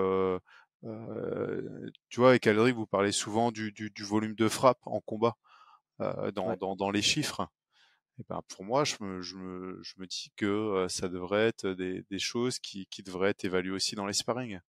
Tu vois, avec Aldric, vous parlez souvent du, du, du, volume de frappe en combat euh, dans, dans, dans, les chiffres. Et ben pour moi, je me, je me, je me dis que ça devrait être des, des choses qui, qui devraient être évaluées aussi dans les sparring.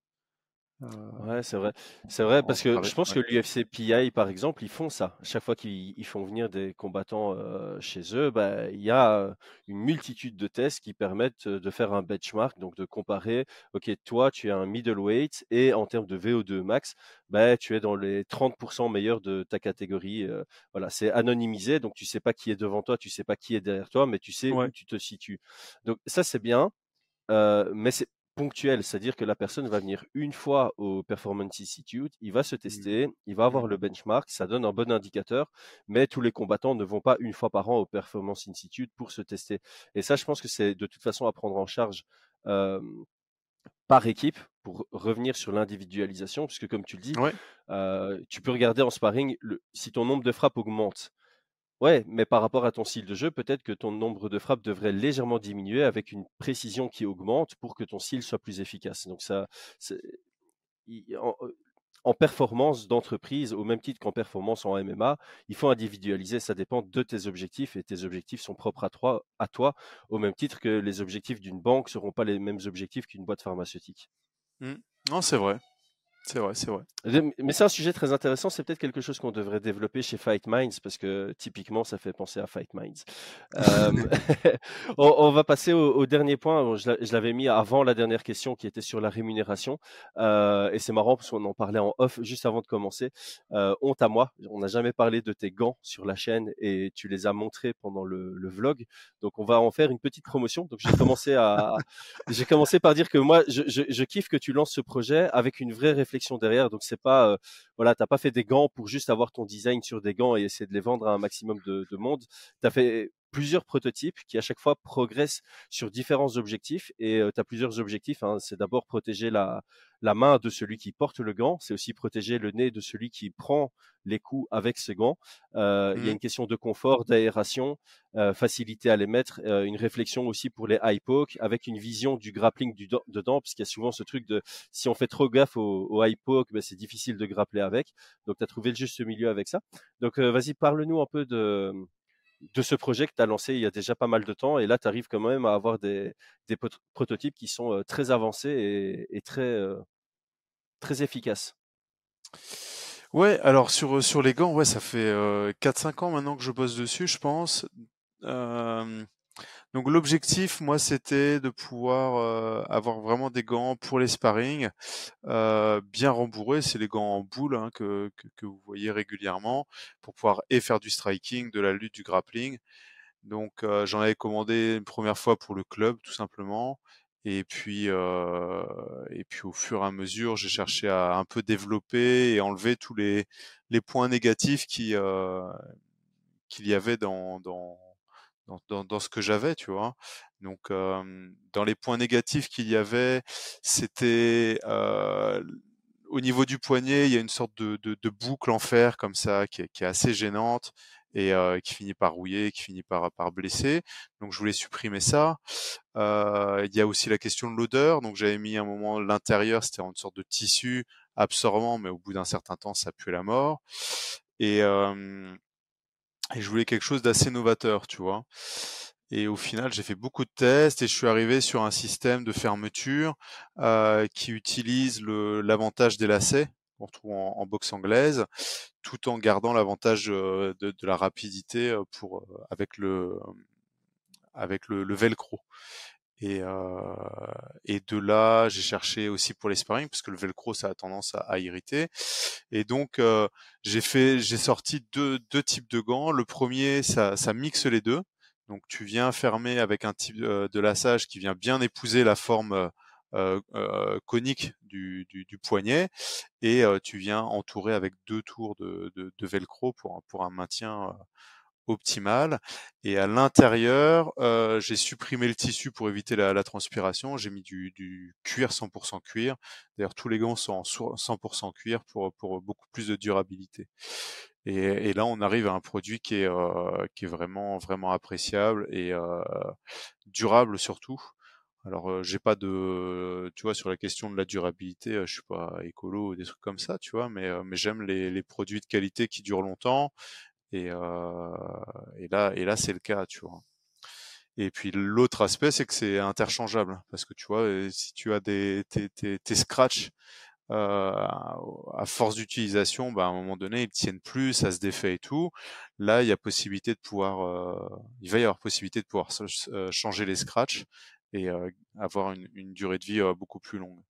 Euh, ouais, c'est vrai. C'est vrai parce que je pense que l'UFC PI, par exemple, ils font ça. Chaque fois qu'ils font venir des combattants euh, chez eux, bah, il y a une multitude de tests qui permettent de faire un benchmark, donc de comparer, OK, toi, tu es un middleweight et en termes de VO2 max, bah, tu es dans les 30% meilleurs de ta catégorie. voilà, c'est anonymisé, donc tu sais pas qui est devant toi, tu sais pas qui est derrière toi, mais tu sais où tu te situes. Donc ça, c'est bien. mais c'est ponctuel, c'est-à-dire que la personne va venir une fois au Performance Institute, il va se mmh. tester, il va avoir le benchmark, ça donne un bon indicateur, mais tous les combattants ne vont pas une fois par an au Performance Institute pour se tester. Et ça, je pense que c'est de toute façon à prendre en charge par équipe pour revenir sur l'individualisation, puisque comme tu le dis, tu peux regarder en sparring, si ton nombre de frappes augmente, Ouais, mais par rapport à ton style de jeu, peut-être que ton nombre de frappes devrait légèrement diminuer avec une précision qui augmente pour que ton style soit plus efficace. Donc ça, en, performance d'entreprise, au même titre qu'en performance en MMA, il faut individualiser. Ça dépend de tes objectifs et tes objectifs sont propres à toi, au même titre que les objectifs d'une banque seront pas les mêmes objectifs qu'une boîte pharmaceutique. Mmh. Non, c'est vrai. C'est vrai, c'est vrai. Mais c'est un sujet très intéressant. C'est peut-être quelque chose qu'on devrait développer chez Fight Minds parce que typiquement, ça fait penser à Fight Minds. Euh, [laughs] [laughs] on, va passer au, dernier point. Je l'avais mis avant la dernière question qui était sur la rémunération. Euh, et c'est marrant parce qu'on en parlait en off juste avant de commencer. Euh, honte à moi. On n'a jamais parlé de tes gants sur la chaîne et tu les as montrés pendant le, vlog. Donc, on va en faire une petite promotion. Donc, j'ai commencé à, [laughs] j'ai commencé par dire que moi, je, je kiffe que tu lances ce projet avec une vraie réflexion derrière. Donc c'est pas, euh, voilà, t'as pas fait des gants pour juste avoir ton design sur des gants et essayer de les vendre à un maximum de, de monde. Tu as fait plusieurs prototypes qui à chaque fois progressent sur différents objectifs et euh, tu as plusieurs objectifs. Hein. C'est d'abord protéger la, la main de celui qui porte le gant, c'est aussi protéger le nez de celui qui prend les coups avec ce gant. Euh, il y a mmh. une question de confort, d'aération, euh, facilité à les mettre, euh, une réflexion aussi pour les high poke, avec une vision du grappling du dedans, parce qu'il y a souvent ce truc de si on fait trop gaffe au, au high poke, ben, c'est difficile de grappler avec. Donc tu as trouvé le juste milieu avec ça. Donc vas-y, parle-nous un peu de, de ce projet que tu as lancé il y a déjà pas mal de temps. Et là, tu arrives quand même à avoir des, prototypes qui sont très avancés et, très, très efficaces. Ouais, alors sur, les gants, ouais, ça fait 4-5 ans maintenant que je bosse dessus, je pense. Donc l'objectif, moi, c'était de pouvoir euh, avoir vraiment des gants pour les sparring, euh, bien rembourrés. C'est les gants en boule hein, que, vous voyez régulièrement pour pouvoir et faire du striking, de la lutte, du grappling. Donc euh, j'en avais commandé une première fois pour le club, tout simplement. Et puis, et puis au fur et à mesure, j'ai cherché à un peu développer et enlever tous les, les points négatifs qui qu'il y avait dans, dans dans, dans, ce que j'avais, tu vois? Donc, dans les points négatifs qu'il y avait, c'était euh, au niveau du poignet, il y a une sorte de, de, de, boucle en fer comme ça qui est, qui est assez gênante. et qui finit par rouiller, qui finit par, par blesser. Donc je voulais supprimer ça. il y a aussi la question de l'odeur. Donc j'avais mis un moment l'intérieur, c'était une sorte de tissu absorbant, mais au bout d'un certain temps, ça puait la mort. Et, et je voulais quelque chose d'assez novateur, tu vois? Et au final, j'ai fait beaucoup de tests et je suis arrivé sur un système de fermeture euh, qui utilise l'avantage des lacets qu'on retrouve en, boxe anglaise, tout en gardant l'avantage de, de, la rapidité pour avec le avec le, le velcro. Et, euh, et de là, j'ai cherché aussi pour les sparring parce que le velcro ça a tendance à, irriter. Et donc euh, j'ai fait, j'ai sorti deux, deux types de gants. Le premier, ça, ça mixe les deux. Donc tu viens fermer avec un type de lassage qui vient bien épouser la forme euh, euh, conique du, du, du, poignet et tu viens entourer avec deux tours de, de, de velcro pour, pour un maintien optimal. Et à l'intérieur, euh, j'ai supprimé le tissu pour éviter la, la transpiration. J'ai mis du, du, cuir 100% cuir. D'ailleurs, tous les gants sont en 100% cuir pour, pour beaucoup plus de durabilité. Et, et, là, on arrive à un produit qui est, euh, qui est vraiment, vraiment appréciable et euh, durable surtout. Alors, euh, j'ai pas de, tu vois, sur la question de la durabilité, je suis pas écolo ou des trucs comme ça, tu vois, mais, mais j'aime les, les, produits de qualité qui durent longtemps. Et, et là, et là, c'est le cas, tu vois. Et puis l'autre aspect, c'est que c'est interchangeable, parce que tu vois, si tu as des tes, tes, tes scratchs euh, à force d'utilisation, bah, à un moment donné, ils tiennent plus, ça se défait et tout. Là, il y a possibilité de pouvoir, euh, il va y avoir possibilité de pouvoir euh, changer les scratchs et avoir une, une, durée de vie beaucoup plus longue.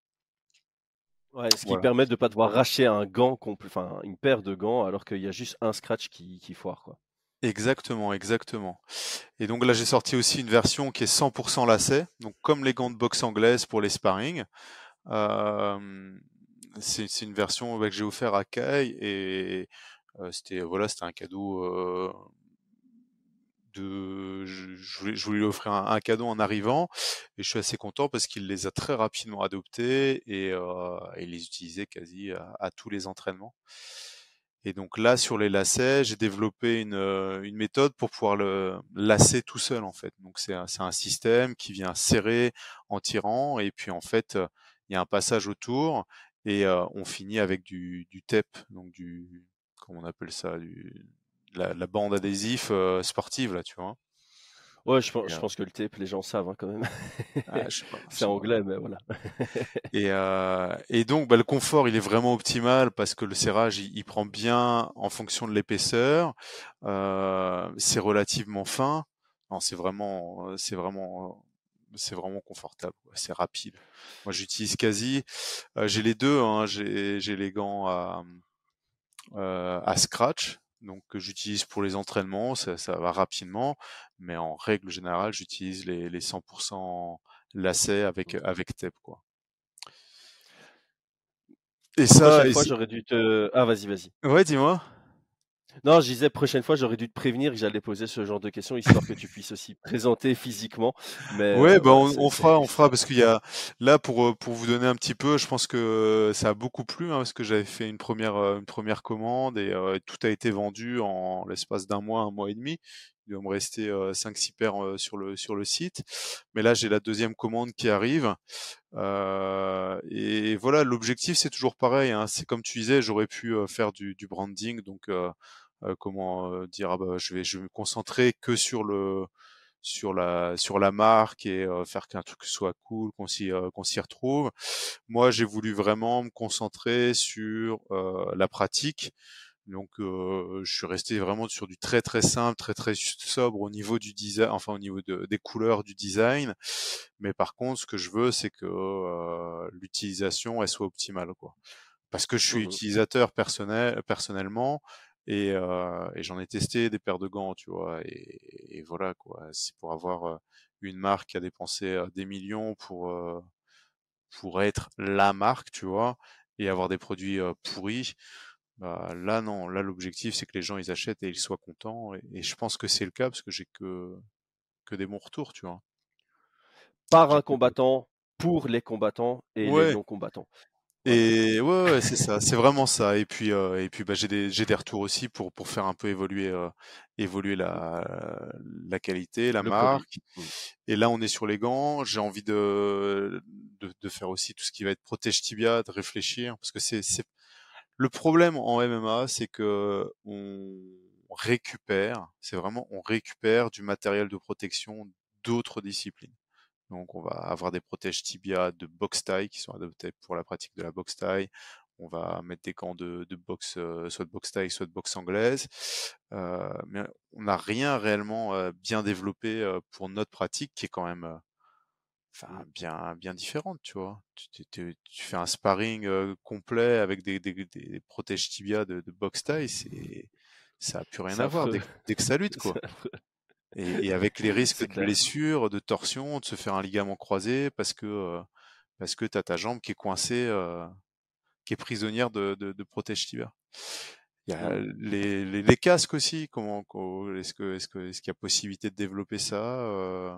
Ouais, ce qui voilà. permet de ne pas devoir racheter un gant, enfin une paire de gants, alors qu'il y a juste un scratch qui, qui foire. Quoi. Exactement, exactement. Et donc là, j'ai sorti aussi une version qui est 100% lacet, donc comme les gants de boxe anglaise pour les sparring. Euh, c'est une version que j'ai offert à Kai et euh, c'était voilà, c'était un cadeau. Euh, je, voulais, lui offrir un, cadeau en arrivant et je suis assez content parce qu'il les a très rapidement adoptés et, euh, il les utilisait quasi à, tous les entraînements. Et donc là, sur les lacets, j'ai développé une, une, méthode pour pouvoir le lasser tout seul en fait. Donc c'est un, un, système qui vient serrer en tirant et puis en fait il y a un passage autour et euh, on finit avec du, du TEP, donc du comment on appelle ça, du, la, la bande adhésif euh, sportive là, tu vois. Ouais, je pense, je pense, que le tape, les gens savent hein, quand même. Ah, [laughs] c'est anglais, mais voilà. et, euh, et, donc, bah, le confort, il est vraiment optimal parce que le serrage, il, il prend bien en fonction de l'épaisseur. Euh, c'est relativement fin. Non, c'est vraiment, c'est vraiment c'est vraiment confortable, c'est rapide. Moi, j'utilise quasi, euh, j'ai les deux, hein, j'ai les gants à, euh, à scratch, donc que j'utilise pour les entraînements, ça, ça, va rapidement, mais en règle générale, j'utilise les, les 100% lacets avec avec tape, quoi. Et ça, fois, j'aurais dû te. Ah, vas-y, vas-y. Ouais, dis-moi. Non, je disais, prochaine fois, j'aurais dû te prévenir que j'allais poser ce genre de questions, histoire que tu puisses aussi présenter physiquement. Mais, ouais, euh, bah, on, on fera, on fera, parce qu'il y a, là, pour, euh, pour vous donner un petit peu, je pense que ça a beaucoup plu, hein, parce que j'avais fait une première, euh, une première commande et euh, tout a été vendu en l'espace d'un mois, un mois et demi. Il doit me rester euh, 5-6 paires euh, sur, le, sur le site. Mais là, j'ai la deuxième commande qui arrive. Euh, et voilà, l'objectif, c'est toujours pareil. Hein. C'est comme tu disais, j'aurais pu faire du, du branding, donc euh, comment euh, dire ah bah, je vais je vais me concentrer que sur le sur la sur la marque et euh, faire qu'un truc soit cool, qu'on s'y euh, qu'on s'y retrouve. Moi, j'ai voulu vraiment me concentrer sur euh, la pratique. Donc, je suis resté vraiment sur du très très simple, très très sobre au niveau du design, enfin au niveau de, des couleurs du design. Mais par contre, ce que je veux, c'est que l'utilisation elle soit optimale, quoi. Parce que je suis mmh utilisateur personnel personnellement et, euh, et j'en ai testé des paires de gants, tu vois. Et, et voilà, quoi. C'est pour avoir une marque qui a dépensé des millions pour, pour être la marque, tu vois, et avoir des produits pourris. Bah, là, non. Là, l'objectif, c'est que les gens, ils achètent et ils soient contents. Et, et je pense que c'est le cas parce que j'ai que, que des bons retours, tu vois. Par un combattant, pour les combattants et ouais. les non-combattants. Et ouais, ouais, c'est ça, c'est vraiment ça. Et puis, euh, et puis, bah, j'ai des, j'ai des retours aussi pour pour faire un peu évoluer, euh, évoluer la la qualité, la Le marque. Mmh. Et là, on est sur les gants. J'ai envie de, de de faire aussi tout ce qui va être protège tibia, de réfléchir, parce que c'est c'est le problème en MMA, c'est que on récupère, c'est vraiment on récupère du matériel de protection d'autres disciplines. Donc on va avoir des protèges tibia de boxe taille qui sont adaptés pour la pratique de la boxe taille. On va mettre des gants de, de boxe, euh, soit de boxe taille, soit de boxe anglaise. Euh, mais on n'a rien réellement euh, bien développé pour notre pratique qui est quand même enfin bien bien différente, tu vois. Tu, tu- tu- tu fais un sparring euh, complet avec des, des, des protèges tibia de, de boxe taille, c'est ça a plus rien à voir dès, que- dès que ça lutte, [laughs] quoi. Et, et avec les [laughs] risques de clair. blessures, de torsion, de se faire un ligament croisé parce que euh, parce que t'as ta jambe qui est coincée, euh, qui est prisonnière de, de, de protège tibia. Il y a Mmh. les, les, les casques aussi. Comment co- est-ce que est-ce que est-ce qu'il y a possibilité de développer ça euh,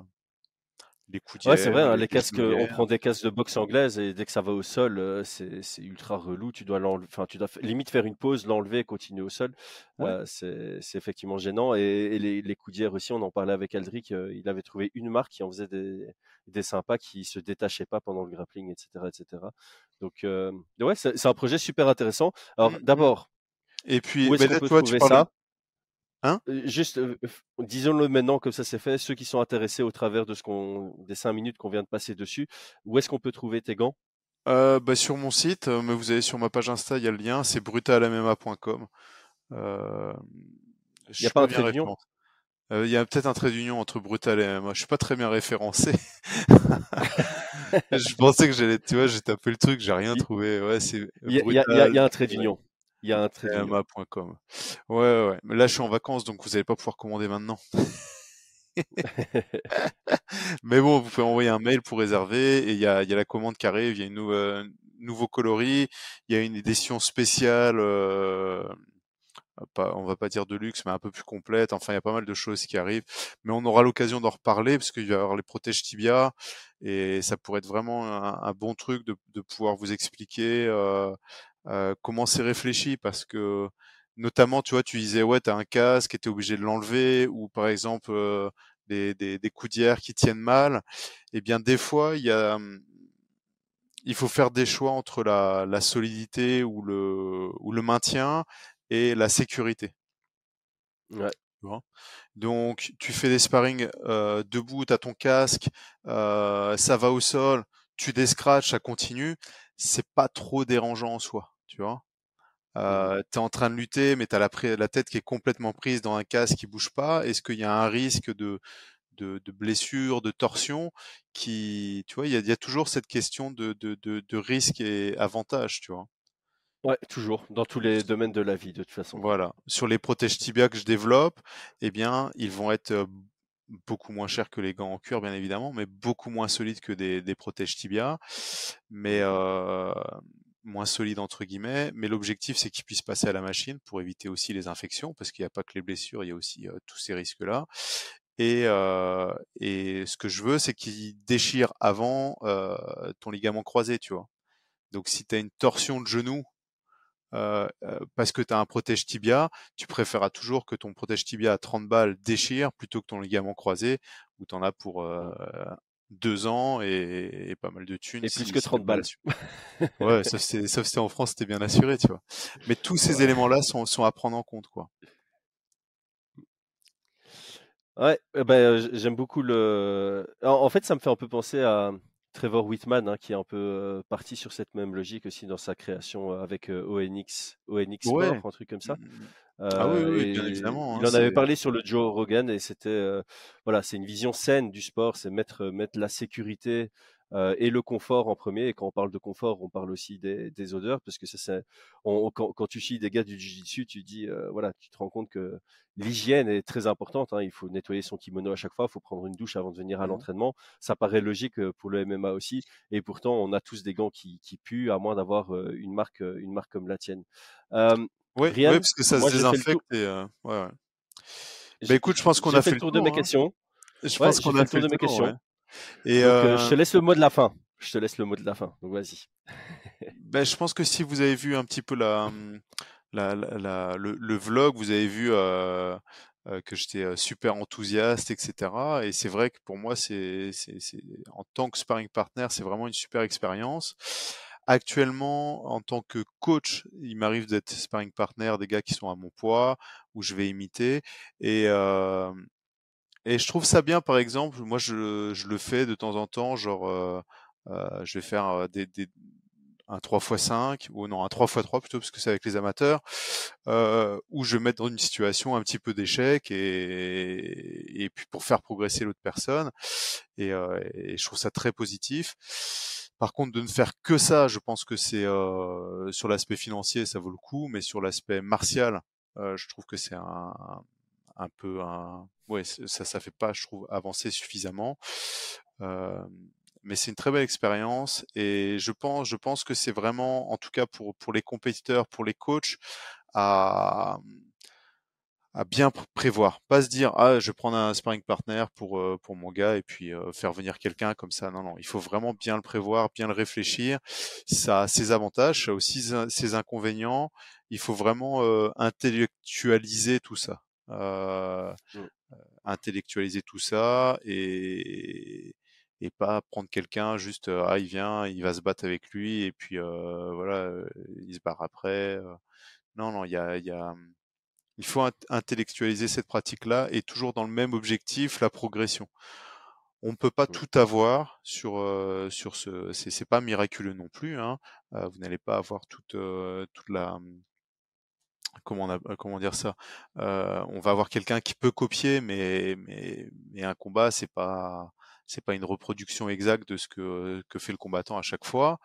Les Ouais, c'est vrai, hein, les, casques, on genouillères. prend des casques de boxe anglaise et dès que ça va au sol, heu, c'est c'est ultra relou. Tu dois l'enlever enfin, tu dois limite faire une pause, l'enlever et continuer au sol. Ouais. Heu, c'est c'est effectivement gênant et et les les coudières aussi, on en parlait avec Aldric, heu, il avait trouvé une marque qui en faisait des des sympas qui se détachaient pas pendant le grappling et cetera et cetera. Donc, hem, ouais, c'est c'est un projet super intéressant. Alors Mm, mm. d'abord, Et puis, où est-ce qu'on peut trouver ça? Hein? Juste, disons-le maintenant comme ça c'est fait, ceux qui sont intéressés au travers de ce qu'on des 5 minutes qu'on vient de passer dessus, où est-ce qu'on peut trouver tes gants? euh, bah, Sur mon site, mais vous allez sur ma page Insta, il y a le lien, c'est brutalmma.com. Euh, Il y a pas un trait d'union? Il y a peut-être un trait d'union entre Brutal et MMA. Je suis pas très bien référencé. [laughs] Je pensais que j'allais, tu vois, j'ai tapé le truc, j'ai rien trouvé. Ouais, c'est il y y a y un trait d'union. Il y a un d'union. Ouais, ouais, là, je suis en vacances, donc vous allez pas pouvoir commander maintenant. [laughs] [laughs] Mais bon, vous pouvez envoyer un mail pour réserver et il y a, y a la commande qui arrive, il y a une nou- euh, nouveau coloris, il y a une édition spéciale, euh, pas, on va pas dire de luxe, mais un peu plus complète. Enfin, il y a pas mal de choses qui arrivent. Mais on aura l'occasion d'en reparler parce qu'il va y avoir les protèges tibia et ça pourrait être vraiment un, un bon truc de, de pouvoir vous expliquer euh, comment c'est réfléchi? Parce que notamment, tu vois, tu disais ouais, t'as un casque et t'es obligé de l'enlever ou par exemple euh, des, des, des coudières qui tiennent mal. Eh bien, des fois, il y a il faut faire des choix entre la, la solidité ou le, ou le maintien et la sécurité. Ouais. tu. Donc, tu fais des sparring euh, debout, tu as ton casque, euh, ça va au sol, tu descratches, ça continue. C'est pas trop dérangeant en soi, tu vois? Euh, tu es en train de lutter, mais tu as la, tête qui est complètement prise dans un casque qui bouge pas. Est-ce qu'il y a un risque de, de, de blessure, de torsion qui, tu vois, il y a, il y a toujours cette question de, de, de, de risque et avantage, tu vois? Ouais, toujours, dans tous les domaines de la vie de toute façon. Voilà. Sur les protèges tibia que je développe, eh bien, ils vont être beaucoup moins chers que les gants en cuir, bien évidemment, mais beaucoup moins solides que des, des protèges tibia, mais euh, moins solides entre guillemets. Mais l'objectif, c'est qu'ils puissent passer à la machine pour éviter aussi les infections, parce qu'il n'y a pas que les blessures, il y a aussi euh, tous ces risques-là. Et, euh, et ce que je veux, c'est qu'ils déchirent avant euh, ton ligament croisé, tu vois. Donc, si tu as une torsion de genou parce que tu as un protège tibia, tu préféreras toujours que ton protège tibia à 30 balles déchire plutôt que ton ligament croisé où tu en as pour. Deux ans et, et pas mal de thunes Et plus que si t'es 30 mal balles. Ouais, sauf si t'es en France, t'es bien assuré, tu vois. Mais tous ces Ouais. éléments-là sont, sont à prendre en compte, quoi. Ouais, eh ben, j'aime beaucoup le en en fait, ça me fait un peu penser à Trevor Whitman, hein, qui est un peu, parti sur cette même logique aussi dans sa création, avec, heu, ONX ONX Ouais. Sport, un truc comme Mm, ça. mm, mm. Ah oui, bien évidemment. hein, il en avait parlé sur le Joe Rogan et c'était, voilà, c'est une vision saine du sport, c'est mettre, mettre la sécurité, heu et le confort en premier et quand on parle de confort, on parle aussi des des odeurs parce que ça c'est on quand quand tu suis des gars du jiu-jitsu, tu dis, heu, voilà, tu te rends compte que l'hygiène est très importante, hein. Il faut nettoyer son kimono à chaque fois, il faut prendre une douche avant de venir à Mhm. l'entraînement. Ça paraît logique, pour le MMA aussi et pourtant on a tous des gants qui qui puent à moins d'avoir, une marque, une marque comme la tienne. Hem, Ouais, ouais, Brian, parce que ça se moi tour désinfecte et euh, ouais, ouais. Bah écoute, je pense qu'on a fait fait le tour de mes tour, hein. questions. Je pense qu'on fait a le fait tour le de mes tour, questions. Et Donc, heu, je euh, te laisse le mot de la fin. je te laisse le mot de la fin. Donc vas-y. [laughs] ben, je pense que si vous avez vu un petit peu la, la, la, le, vlog, vous avez vu euh, euh, que j'étais super enthousiaste, etc. Et c'est vrai que pour moi, c'est, c'est, en tant que sparring partner, c'est vraiment une super expérience. Actuellement, en tant que coach, il m'arrive d'être sparring partner des gars qui sont à mon poids, où je vais imiter. Et, euh, et je trouve ça bien, par exemple, moi je, je le fais de temps en temps, genre euh, euh, je vais faire des, des, un 3x5, ou non, un 3x3 plutôt, parce que c'est avec les amateurs, euh, où je vais mettre dans une situation un petit peu d'échec et, et puis pour faire progresser l'autre personne. Et, euh, je trouve ça très positif. Par contre, de ne faire que ça, je pense que c'est euh, sur l'aspect financier, ça vaut le coup, mais sur l'aspect martial, euh, je trouve que c'est un, un peu un, ouais, ça, ça fait pas, je trouve, avancer suffisamment. Mais c'est une très belle expérience et je pense, je pense que c'est vraiment, en tout cas pour, pour les compétiteurs, pour les coachs, à, bien prévoir. Pas se dire, ah, je vais prendre un sparring partner pour, pour mon gars et puis faire venir quelqu'un comme ça. Non, non, il faut vraiment bien le prévoir, bien le réfléchir. Ça a ses avantages, ça a aussi ses inconvénients. Il faut vraiment intellectualiser tout ça. Mmh. Intellectualiser tout ça et, et pas prendre quelqu'un juste ah il vient, il va se battre avec lui et puis euh, voilà, il se barre après. Non non, il y a, y a il faut intellectualiser cette pratique-là et toujours dans le même objectif, la progression. On ne peut pas tout avoir sur euh, sur ce. C'est pas miraculeux non plus. Hein. Vous n'allez pas avoir toute toute la comment a, comment dire ça. on va avoir quelqu'un qui peut copier, mais mais un combat c'est pas c'est pas une reproduction exacte de ce que, que fait le combattant à chaque fois.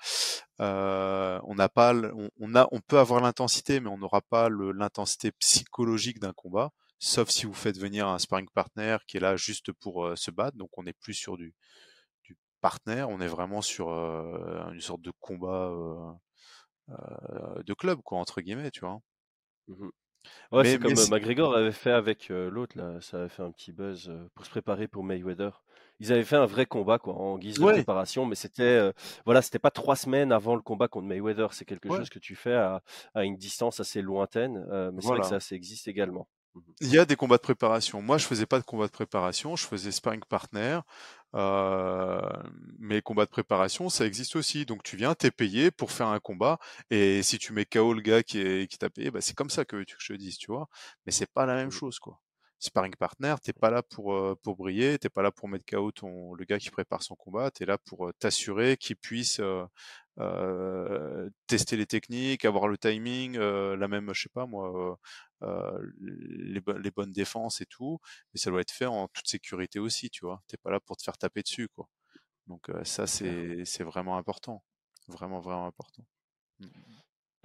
Euh, on n'a pas, on, a, on peut avoir l'intensité, mais on n'aura pas l'intensité psychologique d'un combat, sauf si vous faites venir un sparring partner qui est là juste pour euh, se battre. Donc on n'est plus sur du, du partenaire, on est vraiment sur euh, une sorte de combat de club, quoi, entre guillemets, tu vois. Mmh ouais, c'est comme McGregor avait fait avec l'autre, là, ça avait fait un petit buzz pour se préparer pour Mayweather. Ils avaient fait un vrai combat quoi, en guise de préparation, mais c'était euh, voilà, c'était pas trois semaines avant le combat contre Mayweather. C'est quelque chose que tu fais à, à, une distance assez lointaine, euh, mais c'est vrai que ça, ça existe également. Mmh Il y a des combats de préparation. Moi, je faisais pas de combat de préparation, je faisais sparring partner. Euh, mais combats de préparation, ça existe aussi. Donc tu viens, t'es payé pour faire un combat, et si tu mets KO le gars qui, qui t'a payé, bah, c'est comme ça que tu que je te dise, tu vois. Mais c'est pas la même mmh chose, quoi sparring partner, t'es pas là pour pour briller, t'es pas là pour mettre KO ton le gars qui prépare son combat, tu es là pour t'assurer qu'il puisse euh, tester les techniques, avoir le timing, la même, je sais pas moi, les, les, bonnes défenses et tout, mais ça doit être fait en toute sécurité aussi, tu vois? T'es pas là pour te faire taper dessus, quoi. Donc ça c'est c'est vraiment important, vraiment vraiment important.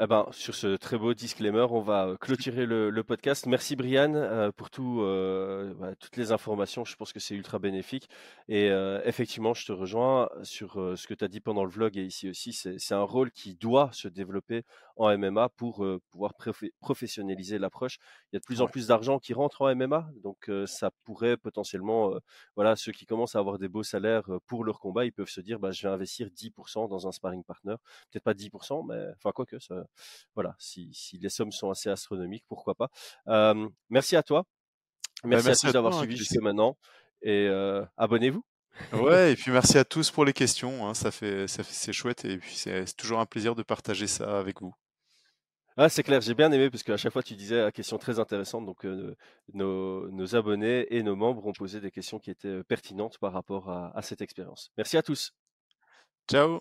Eh ben, sur ce très beau disclaimer, on va euh, clôturer le, podcast. Merci Brian euh, pour tout, euh, bah, toutes les informations. Je pense que c'est ultra bénéfique. Et effectivement, je te rejoins sur ce que tu as dit pendant le vlog et ici aussi. C'est un rôle qui doit se développer en MMA pour pouvoir professionnaliser l'approche. Il y a de plus en plus d'argent qui rentre en MMA, donc ça pourrait potentiellement, voilà, ceux qui commencent à avoir des beaux salaires pour leur combat, ils peuvent se dire, bah, je vais investir 10% dans un sparring partner. Peut-être pas 10%, mais enfin quoi que, ça, voilà, si, si, les sommes sont assez astronomiques, pourquoi pas. merci à toi. Bah, merci, à tous d'avoir hein, suivi jusqu'à maintenant et abonnez-vous. Ouais, et [laughs] puis merci à tous pour les questions. Hein, ça fait, ça fait c'est chouette et puis c'est toujours un plaisir de partager ça avec vous. Ah, c'est clair, j'ai bien aimé parce qu'à chaque fois tu disais la question très intéressante. Donc nos, nos, abonnés et nos membres ont posé des questions qui étaient pertinentes par rapport à, à cette expérience. Merci à tous. Ciao.